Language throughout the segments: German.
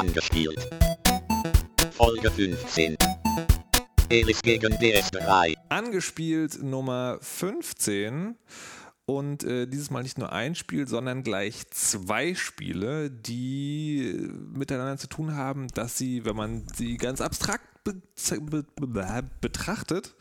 Angespielt. Folge 15. Elis gegen DS3. Angespielt Nummer 15. Und äh, dieses Mal nicht nur ein Spiel, sondern gleich zwei Spiele, die miteinander zu tun haben, dass sie, wenn man sie ganz abstrakt be be be betrachtet,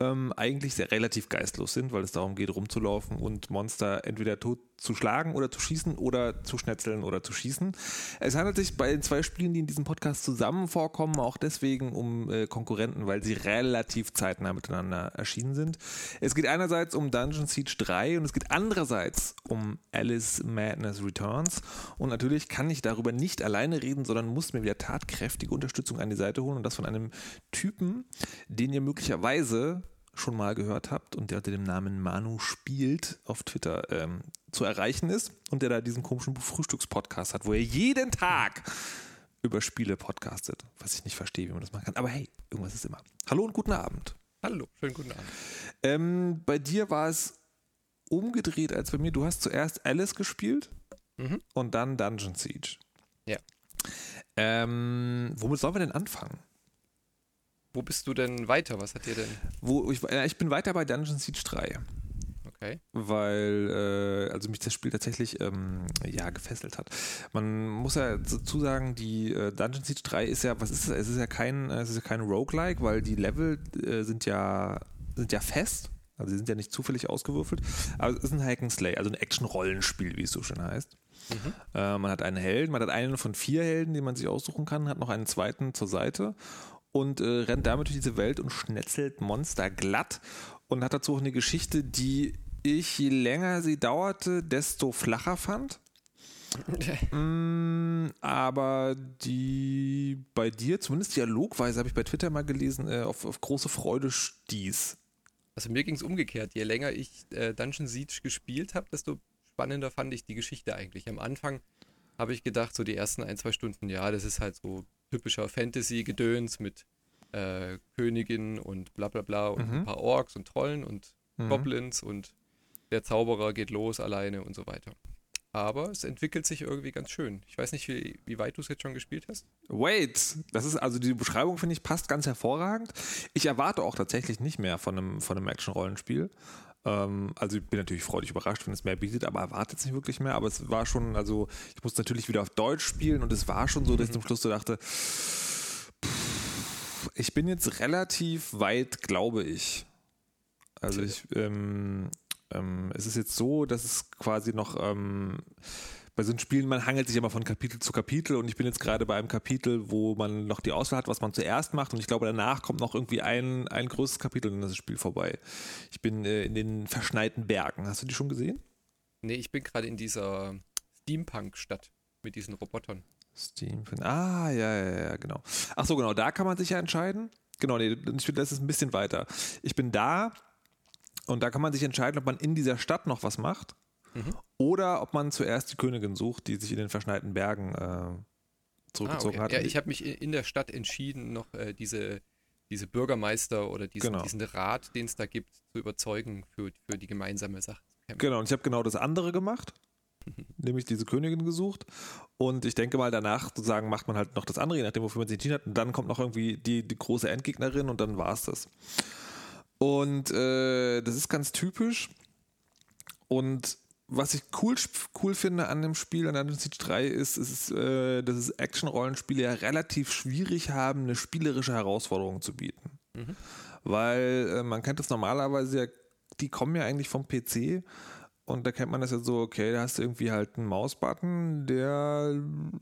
ähm, eigentlich sehr relativ geistlos sind, weil es darum geht, rumzulaufen und Monster entweder tot zu schlagen oder zu schießen oder zu schnetzeln oder zu schießen. Es handelt sich bei den zwei Spielen, die in diesem Podcast zusammen vorkommen, auch deswegen um äh, Konkurrenten, weil sie relativ zeitnah miteinander erschienen sind. Es geht einerseits um Dungeon Siege 3 und es geht andererseits um Alice Madness Returns. Und natürlich kann ich darüber nicht alleine reden, sondern muss mir wieder tatkräftige Unterstützung an die Seite holen und das von einem Typen, den ihr möglicherweise schon mal gehört habt und der unter dem Namen Manu spielt auf Twitter ähm, zu erreichen ist und der da diesen komischen Frühstückspodcast hat, wo er jeden Tag über Spiele podcastet, was ich nicht verstehe, wie man das machen kann. Aber hey, irgendwas ist immer. Hallo und guten Abend. Hallo, schönen guten Abend. Ähm, bei dir war es umgedreht als bei mir. Du hast zuerst Alice gespielt Mhm. und dann Dungeon Siege. Ja. Ähm, womit sollen wir denn anfangen? Wo bist du denn weiter? Was hat dir denn? Wo, ich, äh, ich bin weiter bei Dungeon Siege 3. Okay. weil äh, also mich das Spiel tatsächlich ähm, ja gefesselt hat. Man muss ja dazu sagen, die äh, Dungeon Siege 3 ist ja, was ist es? Es ist ja kein, es ist ja kein Roguelike, weil die Level äh, sind ja sind ja fest. Also sie sind ja nicht zufällig ausgewürfelt, aber es ist ein Hack and Slay, also ein Action-Rollenspiel, wie es so schön heißt. Mhm. Äh, man hat einen Helden, man hat einen von vier Helden, die man sich aussuchen kann, hat noch einen zweiten zur Seite und äh, rennt damit durch diese Welt und schnetzelt Monster glatt und hat dazu auch eine Geschichte, die ich, je länger sie dauerte, desto flacher fand. Mm, aber die bei dir, zumindest dialogweise, habe ich bei Twitter mal gelesen, äh, auf, auf große Freude stieß. Also mir ging es umgekehrt. Je länger ich äh, Dungeon Siege gespielt habe, desto spannender fand ich die Geschichte eigentlich. Am Anfang habe ich gedacht, so die ersten ein, zwei Stunden, ja, das ist halt so typischer Fantasy-Gedöns mit äh, Königin und bla bla bla und Mhm. ein paar Orks und Trollen und Mhm. Goblins und der Zauberer geht los alleine und so weiter. Aber es entwickelt sich irgendwie ganz schön. Ich weiß nicht, wie, wie weit du es jetzt schon gespielt hast. Wait, das ist also die Beschreibung, finde ich, passt ganz hervorragend. Ich erwarte auch tatsächlich nicht mehr von einem, von einem Action-Rollenspiel. Ähm, also ich bin natürlich freudig überrascht, wenn es mehr bietet, aber erwarte jetzt nicht wirklich mehr. Aber es war schon, also ich musste natürlich wieder auf Deutsch spielen und es war schon so, dass ich zum Schluss so dachte, pff, ich bin jetzt relativ weit, glaube ich. Also ich, ähm, ähm, es ist jetzt so, dass es quasi noch ähm, bei so einen Spielen, man hangelt sich immer von Kapitel zu Kapitel und ich bin jetzt gerade bei einem Kapitel, wo man noch die Auswahl hat, was man zuerst macht und ich glaube, danach kommt noch irgendwie ein, ein größeres Kapitel und das Spiel vorbei. Ich bin äh, in den verschneiten Bergen. Hast du die schon gesehen? Nee, ich bin gerade in dieser Steampunk-Stadt mit diesen Robotern. Steam. Ah, ja, ja, ja, genau. Ach so, genau, da kann man sich ja entscheiden. Genau, nee, ich finde, das ist ein bisschen weiter. Ich bin da und da kann man sich entscheiden, ob man in dieser Stadt noch was macht Mhm. oder ob man zuerst die Königin sucht, die sich in den verschneiten Bergen äh, zurückgezogen Ah, hat. okay. Ja, ich habe mich in der Stadt entschieden, noch äh, diese, diese Bürgermeister oder diesen, Genau. diesen Rat, den es da gibt, zu überzeugen für, für die gemeinsame Sache. Genau, und ich habe genau das andere gemacht, nämlich diese Königin gesucht. Und ich denke mal, danach sozusagen macht man halt noch das andere, je nachdem, wofür man sich entschieden hat. Und dann kommt noch irgendwie die, die große Endgegnerin und dann war es das. Und äh, das ist ganz typisch. Und was ich cool, cool finde an dem Spiel, an Dungeon Siege 3, ist, ist äh, dass es Action-Rollenspiele ja relativ schwierig haben, eine spielerische Herausforderung zu bieten. Mhm. Weil äh, man kennt das normalerweise ja, die kommen ja eigentlich vom PC und da kennt man das ja so, okay, da hast du irgendwie halt einen Mausbutton, der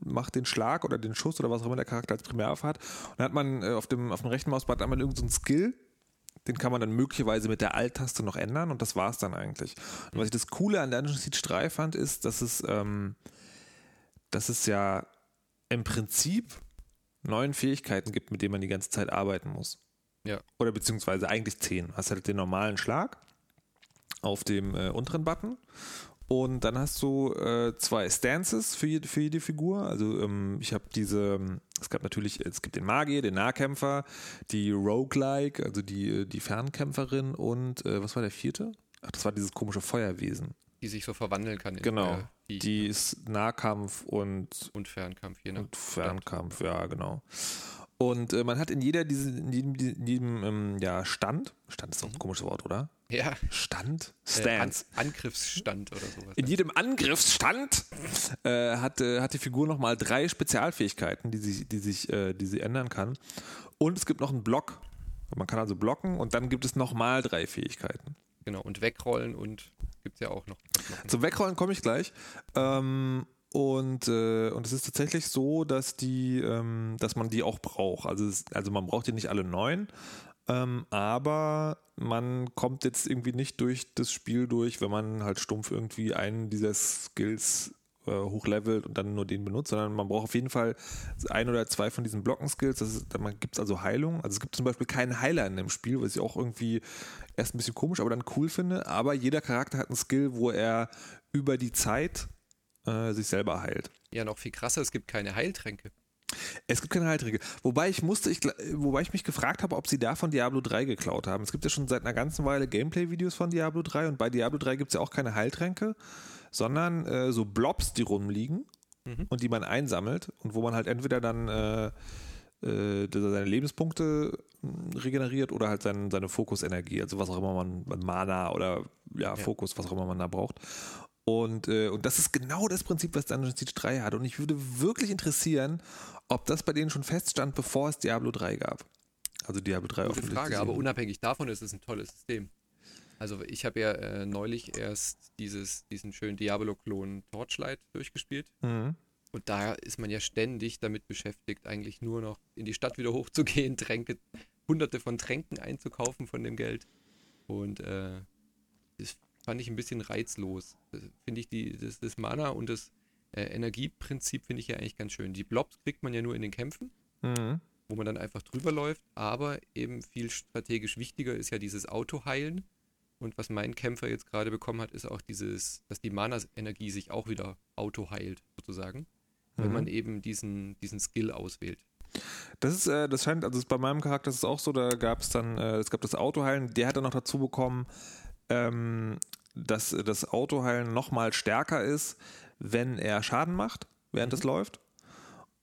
macht den Schlag oder den Schuss oder was auch immer der Charakter als Primärwaffe hat. Und dann hat man äh, auf, dem, auf dem rechten Mausbutton man irgendeinen so Skill, den kann man dann möglicherweise mit der Alt-Taste noch ändern und das war es dann eigentlich. Und was ich das Coole an Dungeon Siege 3 fand, ist, dass es, ähm, dass es ja im Prinzip neuen Fähigkeiten gibt, mit denen man die ganze Zeit arbeiten muss. Ja. Oder beziehungsweise eigentlich zehn. Hast halt den normalen Schlag auf dem äh, unteren Button und dann hast du äh, zwei Stances für jede, für jede Figur. Also ähm, ich habe diese, ähm, es gab natürlich, es gibt den Magier, den Nahkämpfer, die Roguelike, also die, die Fernkämpferin und äh, was war der vierte? Ach, das war dieses komische Feuerwesen. Die sich so verwandeln kann in Genau. Feuer, Die, Die ist Nahkampf und, und Fernkampf, je nach und Fernkampf, ja, genau. Und äh, man hat in jeder diese, in jedem, in jedem ähm, ja, Stand, Stand ist doch ein komisches Wort, oder? Ja, Stand? äh, An. Angriffsstand oder sowas. In jedem Angriffsstand äh, hat, äh, hat die Figur nochmal drei Spezialfähigkeiten, die sich, die sich, äh, die sie ändern kann. Und es gibt noch einen Block. Man kann also blocken und dann gibt es nochmal drei Fähigkeiten. Genau, und wegrollen und gibt es ja auch noch. Zum Wegrollen komme ich gleich. Ähm, und, äh, und es ist tatsächlich so, dass die, ähm, dass man die auch braucht. Also, es, also man braucht die nicht alle neun, ähm, aber man kommt jetzt irgendwie nicht durch das Spiel durch, wenn man halt stumpf irgendwie einen dieser Skills äh, hochlevelt und dann nur den benutzt, sondern man braucht auf jeden Fall ein oder zwei von diesen Blocken-Skills. Da gibt es also Heilung. Also es gibt zum Beispiel keinen Heiler in dem Spiel, was ich auch irgendwie erst ein bisschen komisch, aber dann cool finde. Aber jeder Charakter hat einen Skill, wo er über die Zeit äh, sich selber heilt. Ja, noch viel krasser, es gibt keine Heiltränke. Es gibt keine Heiltränke. Wobei ich musste, ich, wobei ich mich gefragt habe, ob sie davon Diablo 3 geklaut haben. Es gibt ja schon seit einer ganzen Weile Gameplay-Videos von Diablo 3 und bei Diablo 3 gibt es ja auch keine Heiltränke, sondern äh, so Blobs, die rumliegen Mhm. und die man einsammelt und wo man halt entweder dann äh, äh, seine Lebenspunkte mh, regeneriert oder halt sein, seine Fokusenergie, also was auch immer man, man Mana oder ja, Fokus, was auch immer man da braucht. Und, äh, und das ist genau das Prinzip, was Dungeon Siege 3 hat. Und ich würde wirklich interessieren, ob das bei denen schon feststand, bevor es Diablo 3 gab. Also Diablo 3 Gute Frage, aber unabhängig davon ist es ein tolles System. Also ich habe ja äh, neulich erst dieses, diesen schönen Diablo-Klon Torchlight durchgespielt. Mhm. Und da ist man ja ständig damit beschäftigt, eigentlich nur noch in die Stadt wieder hochzugehen, Tränke, hunderte von Tränken einzukaufen von dem Geld. Und äh, das fand ich ein bisschen reizlos. Finde ich, die, das, das Mana und das äh, Energieprinzip finde ich ja eigentlich ganz schön. Die Blobs kriegt man ja nur in den Kämpfen Mhm. wo man dann einfach drüber läuft. Aber eben viel strategisch wichtiger ist ja dieses Autoheilen. Und was mein Kämpfer jetzt gerade bekommen hat, ist auch dieses, dass die Mana-Energie sich auch wieder autoheilt, sozusagen. Wenn Mhm. man eben diesen, diesen Skill auswählt. Das ist, äh, das scheint, also bei meinem Charakter ist es auch so, da gab es dann, äh, es gab das Autoheilen, der hat dann noch dazu bekommen, ähm, dass das Autoheilen nochmal stärker ist, wenn er Schaden macht, während es läuft.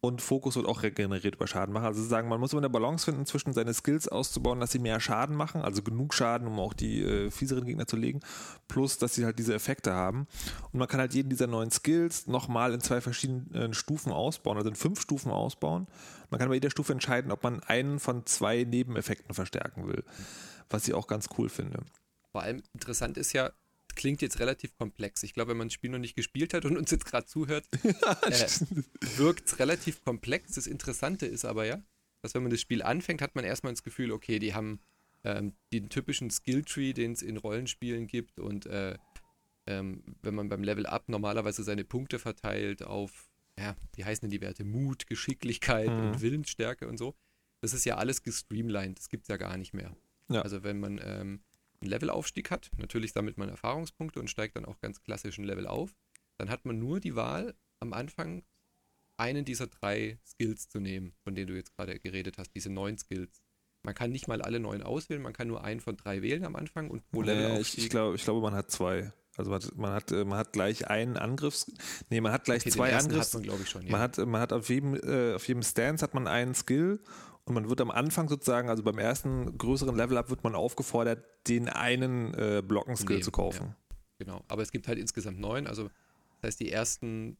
Und Fokus wird auch regeneriert über Schaden machen. Also sozusagen, man muss immer eine Balance finden, zwischen seine Skills auszubauen, dass sie mehr Schaden machen, also genug Schaden, um auch die äh, fieseren Gegner zu legen, plus dass sie halt diese Effekte haben. Und man kann halt jeden dieser neuen Skills nochmal in zwei verschiedenen Stufen ausbauen, also in fünf Stufen ausbauen. Man kann bei jeder Stufe entscheiden, ob man einen von zwei Nebeneffekten verstärken will, was ich auch ganz cool finde. Vor allem interessant ist ja, klingt jetzt relativ komplex. Ich glaube, wenn man das Spiel noch nicht gespielt hat und uns jetzt gerade zuhört, äh, wirkt es relativ komplex. Das Interessante ist aber ja, dass wenn man das Spiel anfängt, hat man erstmal das Gefühl, okay, die haben ähm, den typischen Skilltree, den es in Rollenspielen gibt und äh, ähm, wenn man beim Level Up normalerweise seine Punkte verteilt auf, ja, wie heißen denn die Werte? Mut, Geschicklichkeit Mhm. und Willensstärke und so. Das ist ja alles gestreamlined, das gibt es ja gar nicht mehr. Ja. Also wenn man ähm, einen Levelaufstieg hat, natürlich sammelt man Erfahrungspunkte und steigt dann auch ganz klassisch ein Level auf, dann hat man nur die Wahl, am Anfang einen dieser drei Skills zu nehmen, von denen du jetzt gerade geredet hast, diese neun Skills. Man kann nicht mal alle neun auswählen, man kann nur einen von drei wählen am Anfang und pro Nee, ich, Levelaufstieg. ich, glaube, ich glaube, man hat zwei. Also man hat, man hat, äh, man hat gleich einen Angriffs... Nee, man hat gleich Okay, zwei Angriffs... hat man, glaube ich, schon. Ja. Man hat, man hat auf jedem, äh, auf jedem Stance hat man einen Skill und man wird am Anfang sozusagen, also beim ersten größeren Level-Up wird man aufgefordert, den einen äh, Blocken-Skill zu kaufen. Genau, aber es gibt halt insgesamt neun, also das heißt, die ersten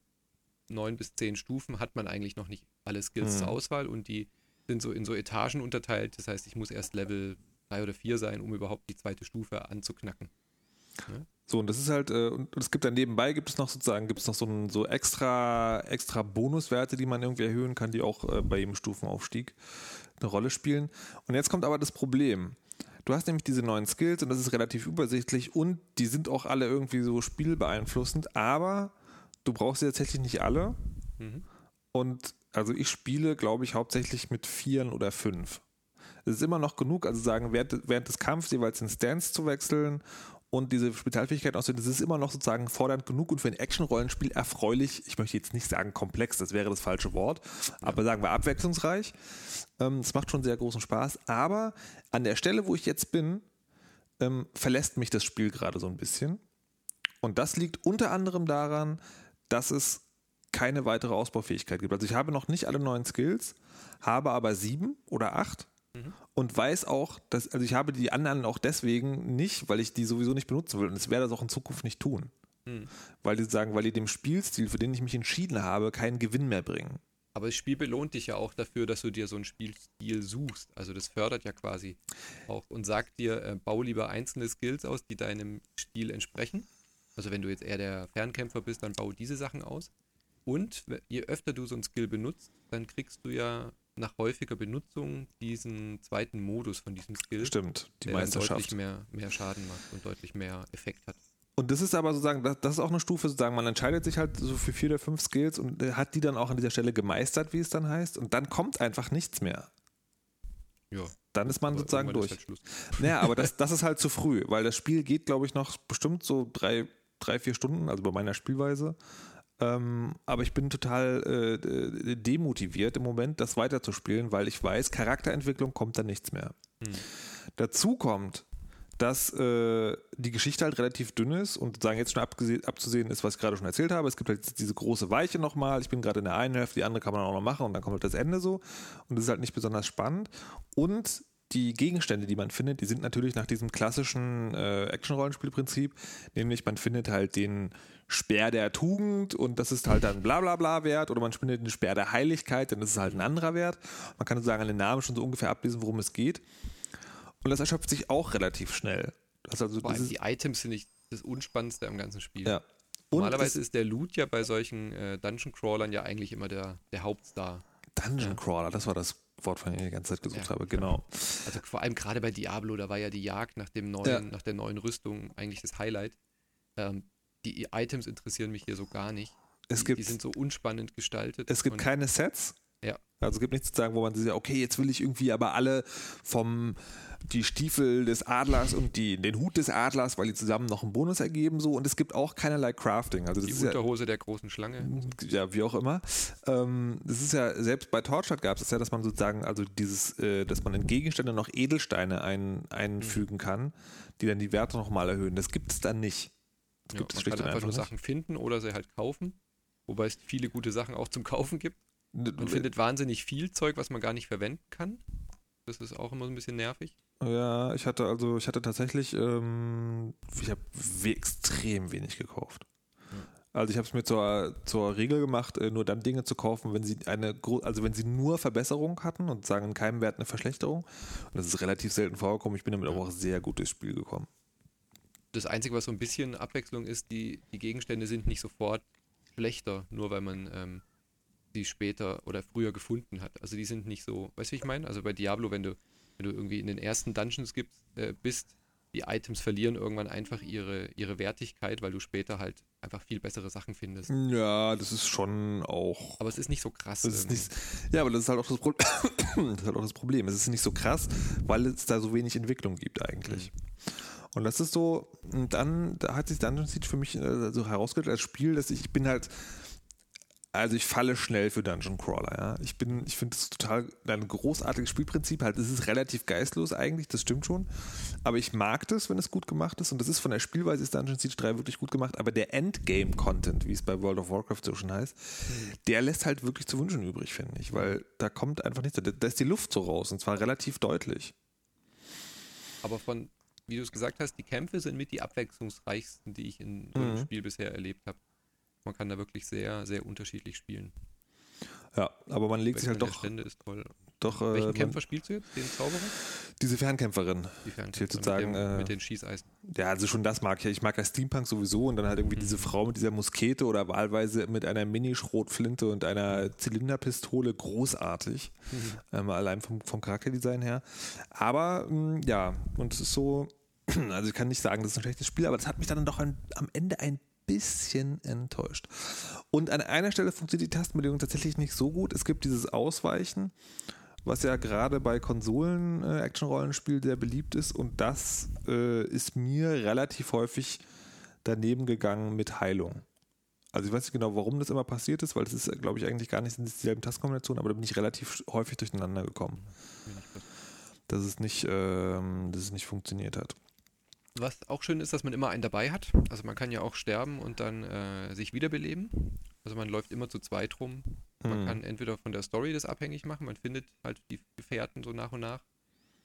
neun bis zehn Stufen hat man eigentlich noch nicht alle Skills Mhm. zur Auswahl und die sind so in so Etagen unterteilt. Das heißt, ich muss erst Level drei oder vier sein, um überhaupt die zweite Stufe anzuknacken. So, und das ist halt, äh, und es gibt dann nebenbei, gibt es noch sozusagen, gibt es noch so, ein, so extra, extra Bonuswerte, die man irgendwie erhöhen kann, die auch äh, bei jedem Stufenaufstieg eine Rolle spielen. Und jetzt kommt aber das Problem. Du hast nämlich diese neuen Skills und das ist relativ übersichtlich und die sind auch alle irgendwie so spielbeeinflussend, aber du brauchst sie tatsächlich nicht alle. Mhm. Und also ich spiele, glaube ich, hauptsächlich mit Vieren oder fünf. Es ist immer noch genug, also sagen, während, während des Kampfs jeweils den Stance zu wechseln und diese Spezialfähigkeit auszuwählen, das ist immer noch sozusagen fordernd genug und für ein Action-Rollenspiel erfreulich. Ich möchte jetzt nicht sagen komplex, das wäre das falsche Wort, aber sagen wir abwechslungsreich. Ähm, Es macht schon sehr großen Spaß, aber an der Stelle, wo ich jetzt bin, ähm, verlässt mich das Spiel gerade so ein bisschen. Und das liegt unter anderem daran, dass es keine weitere Ausbaufähigkeit gibt. Also ich habe noch nicht alle neuen Skills, habe aber sieben oder acht und weiß auch, dass, also ich habe die anderen auch deswegen nicht, weil ich die sowieso nicht benutzen will und es werde das auch in Zukunft nicht tun. Weil die sagen, weil die dem Spielstil, für den ich mich entschieden habe, keinen Gewinn mehr bringen. Aber das Spiel belohnt dich ja auch dafür, dass du dir so einen Spielstil suchst. Also das fördert ja quasi auch und sagt dir, äh, bau lieber einzelne Skills aus, die deinem Stil entsprechen. Also wenn du jetzt eher der Fernkämpfer bist, dann bau diese Sachen aus. Und je öfter du so einen Skill benutzt, dann kriegst du ja nach häufiger Benutzung diesen zweiten Modus von diesem Skill, Stimmt, die der dann deutlich Meisterschaft. mehr, mehr Schaden macht und deutlich mehr Effekt hat. Und das ist aber sozusagen, das, ist auch eine Stufe, sozusagen, man entscheidet sich halt so für vier oder fünf Skills und äh, hat die dann auch an dieser Stelle gemeistert, wie es dann heißt, und dann kommt einfach nichts mehr. Ja, Dann ist man sozusagen durch. halt. Naja, aber das, das ist halt zu früh, weil das Spiel geht, glaube ich, noch bestimmt so drei, drei, vier Stunden, also bei meiner Spielweise. Ähm, aber ich bin total äh, äh, demotiviert im Moment, das weiterzuspielen, weil ich weiß, Charakterentwicklung kommt dann nichts mehr. Dazu kommt, dass äh, die Geschichte halt relativ dünn ist und sagen jetzt schon abzusehen ist, was ich gerade schon erzählt habe. Es gibt halt jetzt diese große Weiche nochmal. Ich bin gerade in der einen Hälfte, die andere kann man auch noch machen und dann kommt halt das Ende so. Und das ist halt nicht besonders spannend. Und die Gegenstände, die man findet, die sind natürlich nach diesem klassischen äh, Action-Rollenspielprinzip, nämlich man findet halt den Speer der Tugend und das ist halt dann bla bla bla wert oder man findet den Speer der Heiligkeit, dann ist es halt ein anderer Wert. Man kann sozusagen an den Namen schon so ungefähr ablesen, worum es geht. Und das erschöpft sich auch relativ schnell. Das also Vor allem die Items sind nicht das Unspannendste am ganzen Spiel. ja. Normalerweise ist der Loot ja bei solchen äh, Dungeon-Crawlern ja eigentlich immer der, der Hauptstar. Dungeon Crawler, das war das Wort, von ich die ganze Zeit gesucht Ja, habe, genau. Also vor allem gerade bei Diablo, da war ja die Jagd nach dem neuen, Ja. nach der neuen Rüstung eigentlich das Highlight. Ähm, die Items interessieren mich hier so gar nicht. Es die, gibt, die sind so unspannend gestaltet. es gibt keine Sets. Ja. Also es gibt nichts zu sagen, wo man sich sagt, okay, jetzt will ich irgendwie aber alle vom die Stiefel des Adlers und die, den Hut des Adlers, weil die zusammen noch einen Bonus ergeben so und es gibt auch keinerlei Crafting. Also die ist ja, Unterhose der großen Schlange. ja, wie auch immer. Ähm, das ist ja, selbst bei Torchlight gab es das ja, dass man sozusagen, also dieses, äh, dass man in Gegenstände noch Edelsteine ein, einfügen kann, die dann die Werte nochmal erhöhen. Das gibt es dann nicht. Das Ja, gibt es man schlicht kann und einfach nur nicht. Sachen finden oder sie halt kaufen. Wobei es viele gute Sachen auch zum Kaufen gibt. Man findet wahnsinnig viel Zeug, was man gar nicht verwenden kann. Das ist auch immer so ein bisschen nervig. Ja, ich hatte also, ich hatte tatsächlich, ähm, ich habe extrem wenig gekauft. Also ich habe es mir zur, zur Regel gemacht, äh, nur dann Dinge zu kaufen, wenn sie eine, also wenn sie nur Verbesserung hatten und sagen in keinem Wert eine Verschlechterung. Und das ist relativ selten vorgekommen. Ich bin damit aber auch sehr gut durchs Spiel gekommen. Das Einzige, was so ein bisschen Abwechslung ist, die, die Gegenstände sind nicht sofort schlechter, nur weil man ähm, die später oder früher gefunden hat. Also die sind nicht so, weißt du, wie ich meine? Also bei Diablo, wenn du, wenn du irgendwie in den ersten Dungeons gibst, äh, bist, die Items verlieren irgendwann einfach ihre, ihre Wertigkeit, weil du später halt einfach viel bessere Sachen findest. Ja, das ist schon auch. Aber es ist nicht so krass. Das ist nicht, ja, aber das ist halt auch das, Pro das ist halt auch das Problem. Es ist nicht so krass, weil es da so wenig Entwicklung gibt eigentlich. Und das ist so, und dann, da hat sich Dungeon Siege für mich äh, so herausgestellt als Spiel, dass ich, ich bin halt, also ich falle schnell für Dungeon Crawler, ja. Ich bin, ich finde das total ein großartiges Spielprinzip. Halt, es ist relativ geistlos eigentlich, das stimmt schon. Aber ich mag das, wenn es gut gemacht ist. Und das ist von der Spielweise ist Dungeon Siege 3 wirklich gut gemacht. Aber der Endgame-Content, wie es bei World of Warcraft so schon heißt, der lässt halt wirklich zu wünschen übrig, finde ich. Weil da kommt einfach nichts. Da, ist die Luft so raus. Und zwar relativ deutlich. Aber von, wie du es gesagt hast, die Kämpfe sind mit die abwechslungsreichsten, die ich in so einem Mhm. Spiel bisher erlebt habe. Man kann da wirklich sehr, sehr unterschiedlich spielen. Ja, aber man legt sich halt doch, Stände ist toll. doch äh, Welchen Kämpfer spielst du jetzt? Den Zauberer? diese Fernkämpferin. Die Fernkämpfer will sozusagen, mit, dem, äh, mit den Schießeisen. Ja, also schon das mag ich. Ich mag ja Steampunk sowieso und dann halt irgendwie diese Frau mit dieser Muskete oder wahlweise mit einer Mini-Schrotflinte und einer Zylinderpistole großartig. Ähm, allein vom, vom Charakterdesign her. Aber mh, ja, und es ist so, also ich kann nicht sagen, das ist ein schlechtes Spiel, aber das hat mich dann doch ein, am Ende ein bisschen enttäuscht. Und an einer Stelle funktioniert die Tastenbelegung tatsächlich nicht so gut. Es gibt dieses Ausweichen, was ja gerade bei Konsolen äh, Action-Rollenspiel sehr beliebt ist und das äh, ist mir relativ häufig daneben gegangen mit Heilung. Also ich weiß nicht genau, warum das immer passiert ist, weil das ist, glaube ich, eigentlich gar nicht sind dieselben Tastenkombinationen, aber da bin ich relativ häufig durcheinander gekommen, dass es nicht, ähm, dass es nicht funktioniert hat. Was auch schön ist, dass man immer einen dabei hat. Also man kann ja auch sterben und dann äh, sich wiederbeleben. Also man läuft immer zu zweit rum. Man Hm. kann entweder von der Story das abhängig machen, man findet halt die Gefährten so nach und nach.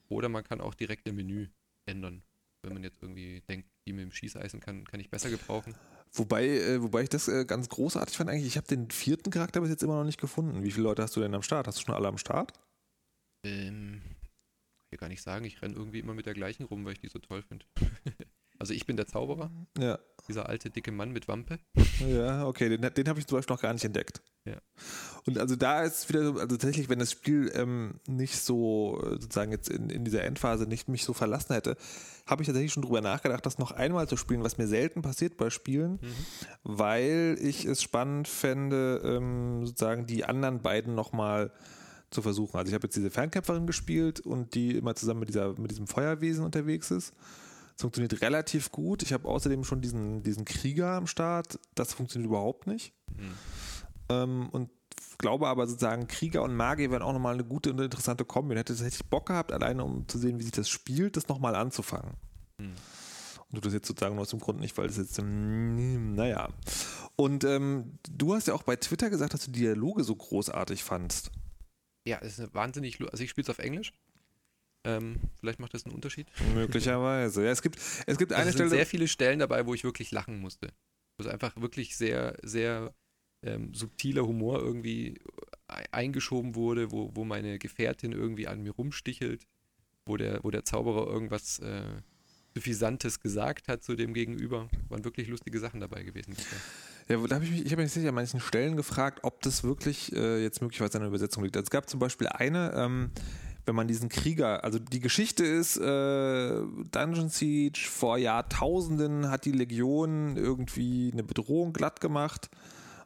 Oder man kann auch direkt im Menü ändern. Wenn man jetzt irgendwie denkt, die mit dem Schießeisen kann, kann ich besser gebrauchen. Wobei, äh, wobei ich das äh, ganz großartig fand eigentlich. Ich habe den vierten Charakter bis jetzt immer noch nicht gefunden. Wie viele Leute hast du denn am Start? Hast du schon alle am Start? Ähm, kann ich gar nicht sagen, ich renne irgendwie immer mit der gleichen rum, weil ich die so toll finde. also ich bin der Zauberer, Ja. dieser alte dicke Mann mit Wampe. Ja, okay, den, den habe ich zum Beispiel noch gar nicht entdeckt. Ja. Und also da ist wieder so, also tatsächlich, wenn das Spiel ähm, nicht so, äh, sozusagen jetzt in, in dieser Endphase nicht mich so verlassen hätte, habe ich tatsächlich schon drüber nachgedacht, das noch einmal zu spielen, was mir selten passiert bei Spielen, weil ich es spannend fände, ähm, sozusagen die anderen beiden nochmal zu versuchen. Also ich habe jetzt diese Fernkämpferin gespielt und die immer zusammen mit, dieser, mit diesem Feuerwesen unterwegs ist. Das funktioniert relativ gut. Ich habe außerdem schon diesen, diesen Krieger am Start. Das funktioniert überhaupt nicht. Hm. Ähm, und glaube aber sozusagen, Krieger und Magier wären auch nochmal eine gute und interessante Kombi. Und hätte tatsächlich Bock gehabt, alleine um zu sehen, wie sich das spielt, das nochmal anzufangen. Hm. Und du das jetzt sozusagen nur aus dem Grund nicht, weil das jetzt, ähm, naja. Und ähm, du hast ja auch bei Twitter gesagt, dass du Dialoge so großartig fandst. Ja, es ist eine wahnsinnig, also ich spiele es auf Englisch. Ähm, vielleicht macht das einen Unterschied. Möglicherweise. Ja, es gibt, es gibt Also eine es Stelle. sehr viele Stellen dabei, wo ich wirklich lachen musste. Wo es einfach wirklich sehr, sehr ähm, subtiler Humor irgendwie ei- eingeschoben wurde, wo, wo meine Gefährtin irgendwie an mir rumstichelt, wo der, wo der Zauberer irgendwas äh, Suffisantes gesagt hat zu dem Gegenüber. Waren wirklich lustige Sachen dabei gewesen. bisher. Ja, da habe ich mich, ich habe mich sicher an manchen Stellen gefragt, ob das wirklich äh, jetzt möglicherweise an der Übersetzung liegt. Also es gab zum Beispiel eine, ähm, wenn man diesen Krieger, also die Geschichte ist, äh, Dungeon Siege vor Jahrtausenden hat die Legion irgendwie eine Bedrohung glatt gemacht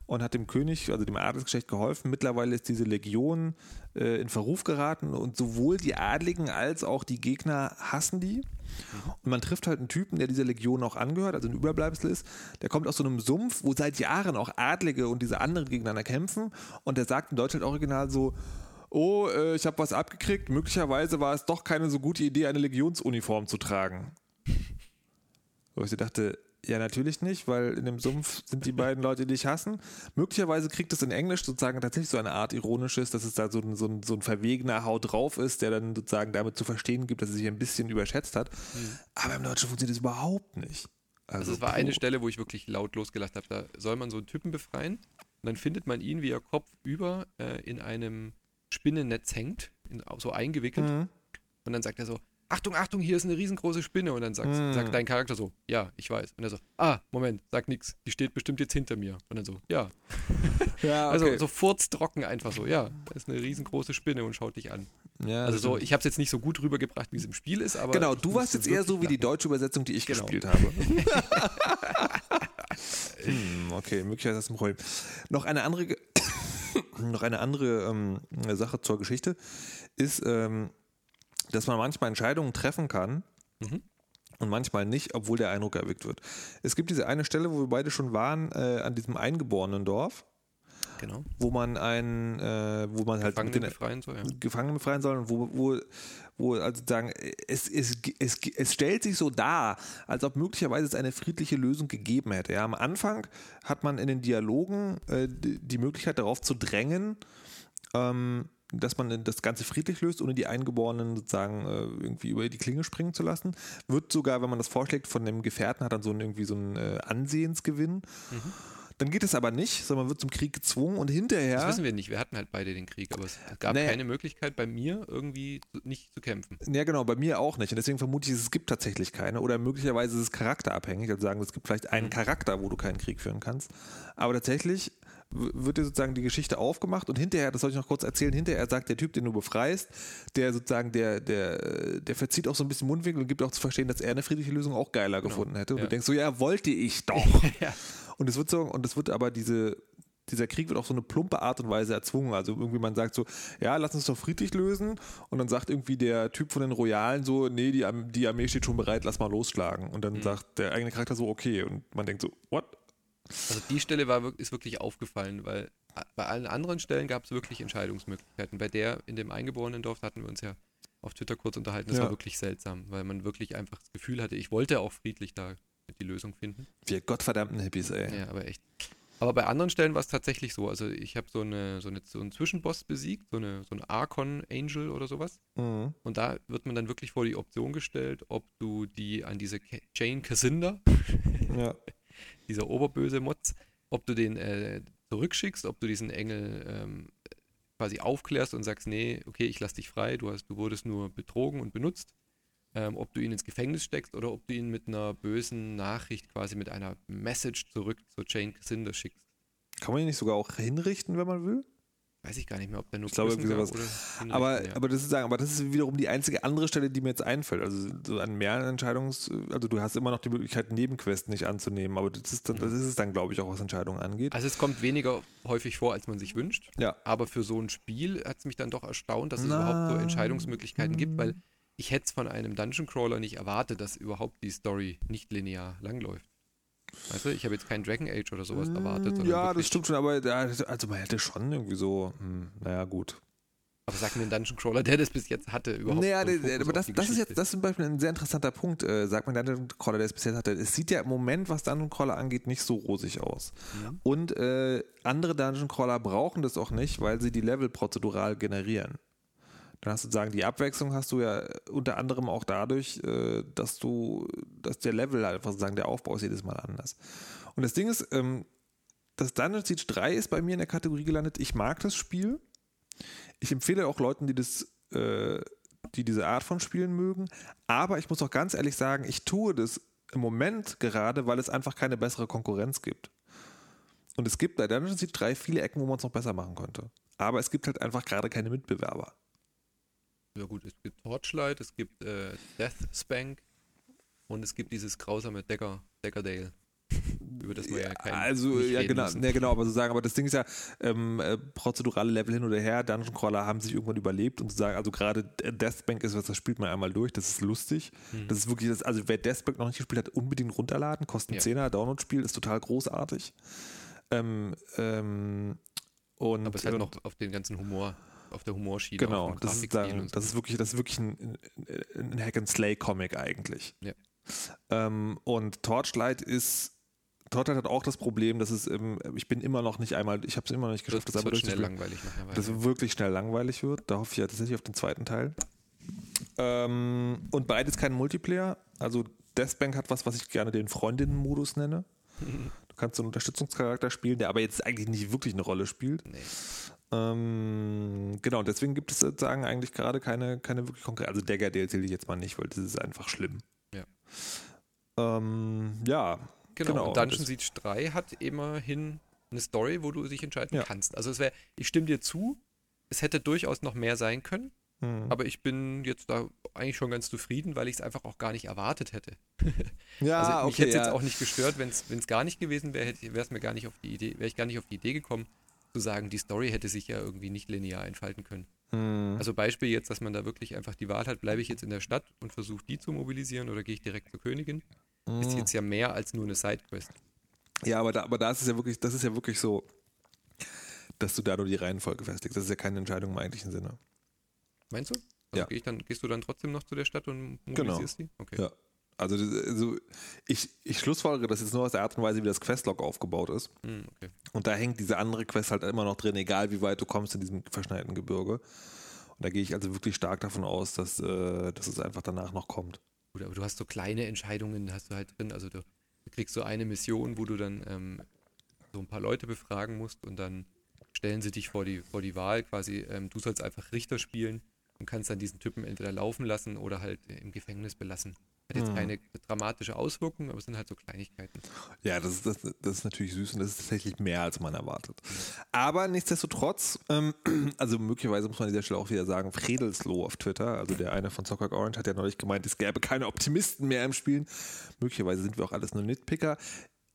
und hat dem König, also dem Adelsgeschlecht geholfen. Mittlerweile ist diese Legion äh, in Verruf geraten und sowohl die Adligen als auch die Gegner hassen die. Und man trifft halt einen Typen, der dieser Legion auch angehört, also ein Überbleibsel ist. Der kommt aus so einem Sumpf, wo seit Jahren auch Adlige und diese anderen gegeneinander kämpfen. Und der sagt im Deutschland original so, oh, äh, ich habe was abgekriegt. Möglicherweise war es doch keine so gute Idee, eine Legionsuniform zu tragen. Wo ich dachte, ja, natürlich nicht, weil in dem Sumpf sind die beiden Leute, die dich hassen. Möglicherweise kriegt es in Englisch sozusagen tatsächlich so eine Art ironisches, dass es da so ein, so ein, so ein verwegener Haut drauf ist, der dann sozusagen damit zu verstehen gibt, dass er sich ein bisschen überschätzt hat. Aber im Deutschen funktioniert das überhaupt nicht. Also es war eine Stelle, wo ich wirklich laut losgelacht habe. Da soll man so einen Typen befreien und dann findet man ihn, wie er kopfüber äh, in einem Spinnennetz hängt, in, so eingewickelt. Mhm. Und dann sagt er so, Achtung, Achtung, hier ist eine riesengroße Spinne. Und dann sagt, Mm. sagt dein Charakter so, ja, ich weiß. Und er so, ah, Moment, sag nix, die steht bestimmt jetzt hinter mir. Und dann so, ja. Ja, Also so furztrocken einfach so, ja, da ist eine riesengroße Spinne und schaut dich an. ja, Also so, ich habe es jetzt nicht so gut rübergebracht, wie es im Spiel ist, aber... Genau, du warst jetzt eher so wie die deutsche Übersetzung, die ich Genau. gespielt habe. hm, okay, möglicherweise ist das ein Problem. Noch eine andere, noch eine andere ähm, Sache zur Geschichte ist, ähm, dass man manchmal Entscheidungen treffen kann Mhm. und manchmal nicht, obwohl der Eindruck erweckt wird. Es gibt diese eine Stelle, wo wir beide schon waren, äh, an diesem eingeborenen Dorf. Genau, wo man ein, äh, wo man halt Gefangene befreien soll, ja. Gefangene befreien sollen und wo, wo, wo also sagen, es, es, es, es stellt sich so dar, als ob möglicherweise es eine friedliche Lösung gegeben hätte. Ja, am Anfang hat man in den Dialogen äh, die die Möglichkeit darauf zu drängen, ähm, dass man das Ganze friedlich löst, ohne die Eingeborenen sozusagen äh, irgendwie über die Klinge springen zu lassen. Wird sogar, wenn man das vorschlägt, von dem Gefährten hat dann so einen, irgendwie so einen äh, Ansehensgewinn. Dann geht es aber nicht, sondern man wird zum Krieg gezwungen und hinterher. Das wissen wir nicht, wir hatten halt beide den Krieg, aber es gab Naja. keine Möglichkeit bei mir irgendwie nicht zu kämpfen. Ja, genau, bei mir auch nicht. Und deswegen vermute ich, es gibt tatsächlich keine. Oder möglicherweise ist es charakterabhängig. Also sagen, es gibt vielleicht einen Charakter, wo du keinen Krieg führen kannst. Aber tatsächlich wird dir sozusagen die Geschichte aufgemacht und hinterher, das soll ich noch kurz erzählen, hinterher sagt der Typ, den du befreist, der sozusagen, der, der, der verzieht auch so ein bisschen Mundwinkel und gibt auch zu verstehen, dass er eine friedliche Lösung auch geiler gefunden hätte. Und Ja. du denkst so, ja, wollte ich doch. Ja. Und es wird so, und es wird aber diese, dieser Krieg wird auf so eine plumpe Art und Weise erzwungen. Also irgendwie man sagt so, ja, lass uns doch friedlich lösen. Und dann sagt irgendwie der Typ von den Royalen so, nee, die, die Armee steht schon bereit, lass mal losschlagen. Und dann sagt der eigene Charakter so, okay. Und man denkt so, what? Also die Stelle war, ist wirklich aufgefallen, weil bei allen anderen Stellen gab es wirklich Entscheidungsmöglichkeiten. Bei der in dem eingeborenen Dorf hatten wir uns ja auf Twitter kurz unterhalten. Das Ja. war wirklich seltsam, weil man wirklich einfach das Gefühl hatte, ich wollte auch friedlich da die Lösung finden. Wir gottverdammten Hippies, ey. Ja, aber echt. Aber bei anderen Stellen war es tatsächlich so. Also ich habe so, eine, so, eine, so einen Zwischenboss besiegt, so eine, so eine Archon Angel oder sowas. Mhm. Und da wird man dann wirklich vor die Option gestellt, ob du die an diese Jane Cassinda, Ja. Dieser oberböse Motz, ob du den äh, zurückschickst, ob du diesen Engel ähm, quasi aufklärst und sagst, nee, okay, ich lass dich frei, du, hast, du wurdest nur betrogen und benutzt. Ähm, ob du ihn ins Gefängnis steckst oder ob du ihn mit einer bösen Nachricht, quasi mit einer Message zurück zur Jane Cassinda schickst. Kann man ihn nicht sogar auch hinrichten, wenn man will? Weiß ich gar nicht mehr, ob der nur Ich glaube, irgendwie sowas. Aber, ja. aber das ist sagen, aber das ist wiederum die einzige andere Stelle, die mir jetzt einfällt. Also so an mehr Entscheidungs, also du hast immer noch die Möglichkeit, Nebenquests nicht anzunehmen, aber das ist dann, das ist es dann, glaube ich, auch was Entscheidungen angeht. also es kommt weniger häufig vor, als man sich wünscht. Ja. Aber für so ein Spiel hat es mich dann doch erstaunt, dass es Na. überhaupt so Entscheidungsmöglichkeiten gibt, weil ich hätte es von einem Dungeon Crawler nicht erwartet, dass überhaupt die Story nicht linear langläuft. Weißt du, ich habe jetzt keinen Dragon Age oder sowas erwartet. Mm, Ja, das stimmt schon, aber also man hätte schon irgendwie so, hm, naja, gut. Aber sag mir ein Dungeon Crawler, der das bis jetzt hatte, überhaupt Naja, so einen der- aber das, das ist jetzt, das ist zum Beispiel ein sehr interessanter Punkt, äh, sagt man Dungeon Crawler, der es bis jetzt hatte. Es sieht ja im Moment, was Dungeon Crawler angeht, nicht so rosig aus. Mhm. Und äh, andere Dungeon Crawler brauchen das auch nicht, weil sie die Level prozedural generieren. Dann hast du sozusagen die Abwechslung hast du ja äh, unter anderem auch dadurch, äh, dass du, dass der Level halt sozusagen der Aufbau ist jedes Mal anders. Und das Ding ist, ähm, das Dungeon Siege 3 ist bei mir in der Kategorie gelandet. Ich mag das Spiel. Ich empfehle auch Leuten, die das, äh, die diese Art von Spielen mögen. Aber ich muss auch ganz ehrlich sagen, ich tue das im Moment gerade, weil es einfach keine bessere Konkurrenz gibt. Und es gibt bei Dungeon Siege 3 viele Ecken, wo man es noch besser machen könnte. Aber es gibt halt einfach gerade keine Mitbewerber. Ja gut, es gibt Torchlight, es gibt äh, Death Spank und es gibt dieses grausame Decker, Deckerdale, über das wir ja, kein also, ja, genau, müssen. ja, genau, aber so sagen, aber das Ding ist ja, ähm, äh, prozedurale Level hin oder her, Dungeon Crawler haben sich irgendwann überlebt und zu sagen, also gerade Deathbank ist was, das spielt man einmal durch, das ist lustig. Mhm. Das ist wirklich, das, also wer Deathbank noch nicht gespielt hat, unbedingt runterladen, kostet Ja. 10er, Download-Spiel, ist total großartig. Ähm, ähm, und, Aber es und- noch auf den ganzen Humor, auf der Humorschiene. Genau, das ist, dann, das ist wirklich, das ist wirklich ein, ein, Hack-and-Slay-Comic eigentlich. Ja. Ähm, und Torchlight ist, Torchlight hat auch das Problem, dass es, ähm, ich bin immer noch nicht einmal, ich habe es immer noch nicht geschafft, das das wird schnell langweilig. Dass es wirklich schnell langweilig wird. Da hoffe ich ja tatsächlich auf den zweiten Teil. Ähm, und beides kein Multiplayer. Also Deathbank hat was, was ich gerne den Freundinnen-Modus nenne. Du kannst so einen Unterstützungscharakter spielen, der aber jetzt eigentlich nicht wirklich eine Rolle spielt. nee. Ähm, genau, deswegen gibt es sozusagen eigentlich gerade keine, keine wirklich konkrete. Also Dagger ich jetzt mal nicht, weil das ist einfach schlimm. Ja. Ähm, ja. Genau, Genau, und Dungeon Siege 3 hat immerhin eine Story, wo du dich entscheiden Ja. kannst. Also es wäre, ich stimme dir zu, es hätte durchaus noch mehr sein können, Hm. aber ich bin jetzt da eigentlich schon ganz zufrieden, weil ich es einfach auch gar nicht erwartet hätte. Ja, also mich okay, hätte es ja. jetzt auch nicht gestört, wenn es gar nicht gewesen wäre, wäre es mir gar nicht auf die Idee, wäre ich gar nicht auf die Idee gekommen, zu sagen, die Story hätte sich ja irgendwie nicht linear entfalten können. Hm. Also Beispiel jetzt, dass man da wirklich einfach die Wahl hat, bleibe ich jetzt in der Stadt und versuche die zu mobilisieren oder gehe ich direkt zur Königin, Hm. ist jetzt ja mehr als nur eine Sidequest. Ja, aber da, aber da ist es ja wirklich, das ist ja wirklich so, dass du da nur die Reihenfolge festigst. Das ist ja keine Entscheidung im eigentlichen Sinne. Meinst du? Also Ja. geh ich dann, gehst du dann trotzdem noch zu der Stadt und Genau. mobilisierst die? Okay. Ja. Also, also ich, ich schlussfolgere das jetzt nur aus der Art und Weise, wie das Questlog aufgebaut ist. Hm, okay. Und da hängt diese andere Quest halt immer noch drin, egal wie weit du kommst in diesem verschneiten Gebirge. Und da gehe ich also wirklich stark davon aus, dass, äh, dass es einfach danach noch kommt. Gut, aber du hast so kleine Entscheidungen, hast du halt drin. Also du, du kriegst so eine Mission, wo du dann ähm, so ein paar Leute befragen musst und dann stellen sie dich vor die, vor die Wahl quasi, ähm, du sollst einfach Richter spielen und kannst dann diesen Typen entweder laufen lassen oder halt im Gefängnis belassen. Hat jetzt Hm. keine dramatische Auswirkung, aber es sind halt so Kleinigkeiten. Ja, das ist, das, das ist natürlich süß und das ist tatsächlich mehr, als man erwartet. Aber nichtsdestotrotz, ähm, also möglicherweise muss man an dieser Stelle auch wieder sagen, Fredelsloh auf Twitter, also der eine von Soccer Orange hat ja neulich gemeint, es gäbe keine Optimisten mehr im Spielen. Möglicherweise sind wir auch alles nur Nitpicker.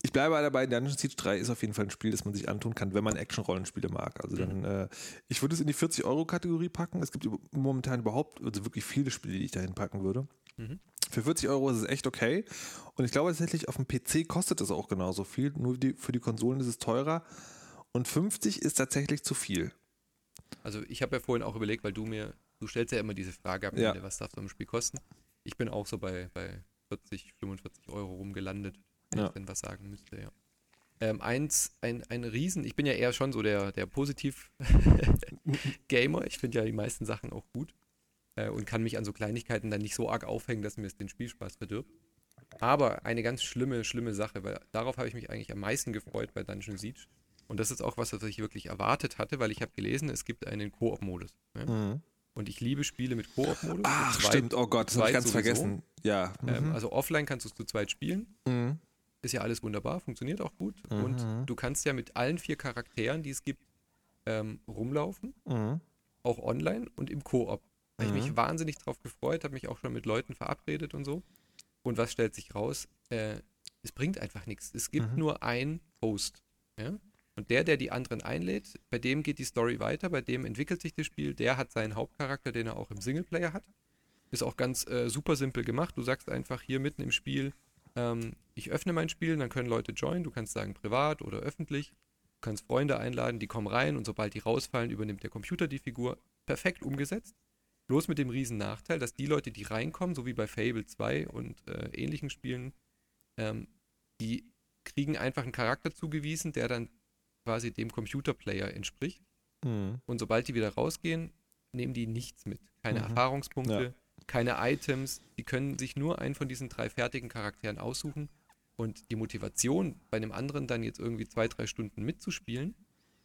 Ich bleibe dabei, Dungeon Siege 3 ist auf jeden Fall ein Spiel, das man sich antun kann, wenn man Action-Rollenspiele mag. Also dann, äh, ich würde es in die 40-Euro-Kategorie packen. Es gibt momentan überhaupt also wirklich viele Spiele, die ich dahin packen würde. Mhm. Für 40 Euro ist es echt okay. Und ich glaube tatsächlich, auf dem PC kostet es auch genauso viel. Nur die, für die Konsolen ist es teurer. Und 50 ist tatsächlich zu viel. Also ich habe ja vorhin auch überlegt, weil du mir Du stellst ja immer diese Frage am Ja. Was darf so ein Spiel kosten? Ich bin auch so bei, bei 40, 45 Euro rumgelandet, wenn Ja. ich denn was sagen müsste, ja. Ähm, eins, ein, ein Riesen, ich bin ja eher schon so der, der Positiv-Gamer. ich finde ja die meisten Sachen auch gut äh, und kann mich an so Kleinigkeiten dann nicht so arg aufhängen, dass mir es den Spielspaß verdirbt. Aber eine ganz schlimme, schlimme Sache, weil darauf habe ich mich eigentlich am meisten gefreut bei Dungeon Siege. Und das ist auch was, was ich wirklich erwartet hatte, weil ich habe gelesen, es gibt einen Koop-Modus. Ja? Mhm. Und ich liebe Spiele mit Koop-Modus. Ach, zweit- stimmt. Oh Gott, das habe ich ganz sowieso. vergessen. Ja. Ähm, Mhm. also offline kannst du es zu zweit spielen. Mhm. Ist ja alles wunderbar, funktioniert auch gut. Mhm. Und du kannst ja mit allen vier Charakteren, die es gibt, ähm, rumlaufen, Mhm. auch online und im Koop. Da habe ich Mhm. mich wahnsinnig drauf gefreut, habe mich auch schon mit Leuten verabredet und so. Und was stellt sich raus? Äh, es bringt einfach nichts. Es gibt Mhm. nur einen Host. Ja? Und der, der die anderen einlädt, bei dem geht die Story weiter, bei dem entwickelt sich das Spiel, der hat seinen Hauptcharakter, den er auch im Singleplayer hat. Ist auch ganz äh, super simpel gemacht. Du sagst einfach hier mitten im Spiel, ähm, ich öffne mein Spiel, dann können Leute joinen. Du kannst sagen privat oder öffentlich. Du kannst Freunde einladen, die kommen rein und sobald die rausfallen, übernimmt der Computer die Figur. Perfekt umgesetzt. Bloß mit dem riesen Nachteil, dass die Leute, die reinkommen, so wie bei Fable 2 und äh, ähnlichen Spielen, ähm, die kriegen einfach einen Charakter zugewiesen, der dann quasi dem Computerplayer entspricht. Mhm. Und sobald die wieder rausgehen, nehmen die nichts mit. Keine Mhm. Erfahrungspunkte, Ja. Keine Items. Die können sich nur einen von diesen drei fertigen Charakteren aussuchen. Und die Motivation, bei einem anderen dann jetzt irgendwie zwei, drei Stunden mitzuspielen,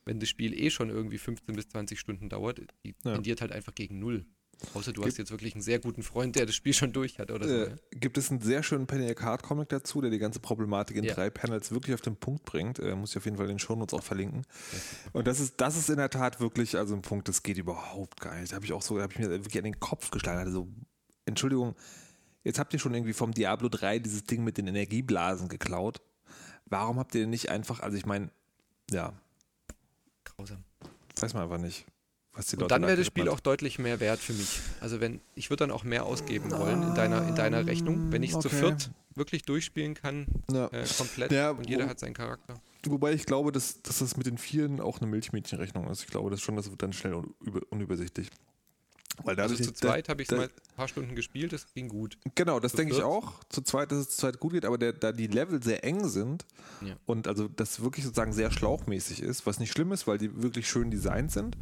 wenn das Spiel eh schon irgendwie 15 bis 20 Stunden dauert, die Ja. tendiert halt einfach gegen null. Außer du Gibt- hast jetzt wirklich einen sehr guten Freund, der das Spiel schon durch hat oder so. Äh, ja. gibt es einen sehr schönen Penny Card Comic dazu, der die ganze Problematik in Ja. drei Panels wirklich auf den Punkt bringt. Äh, muss ich auf jeden Fall in den Shownotes auch verlinken. Und das ist, das ist in der Tat wirklich also ein Punkt, das geht überhaupt gar nicht. Da habe ich auch so, da habe ich mir wirklich an den Kopf geschlagen. Also, so, Entschuldigung, jetzt habt ihr schon irgendwie vom Diablo 3 dieses Ding mit den Energieblasen geklaut. Warum habt ihr denn nicht einfach, also ich meine, ja, Grausam. weiß man einfach nicht, was die Und Leute dann da wäre das Spiel auch deutlich mehr wert für mich. Also wenn, ich würde dann auch mehr ausgeben wollen in deiner, in deiner Rechnung, wenn ich es zu Okay. viert wirklich durchspielen kann, Ja. äh, komplett Ja, und jeder wo- hat seinen Charakter. Wobei ich glaube, dass, dass das mit den Vieren auch eine Milchmädchenrechnung ist. Ich glaube das schon, das wird dann schnell un über, unübersichtlich. Weil Also dadurch, zu zweit habe ich mal ein paar Stunden gespielt, das ging gut. Genau, das zu denke ich auch. Zu zweit, dass es zu zweit gut geht, aber der, da die Level sehr eng sind Ja. und also das wirklich sozusagen sehr schlauchmäßig ist, was nicht schlimm ist, weil die wirklich schön designt sind.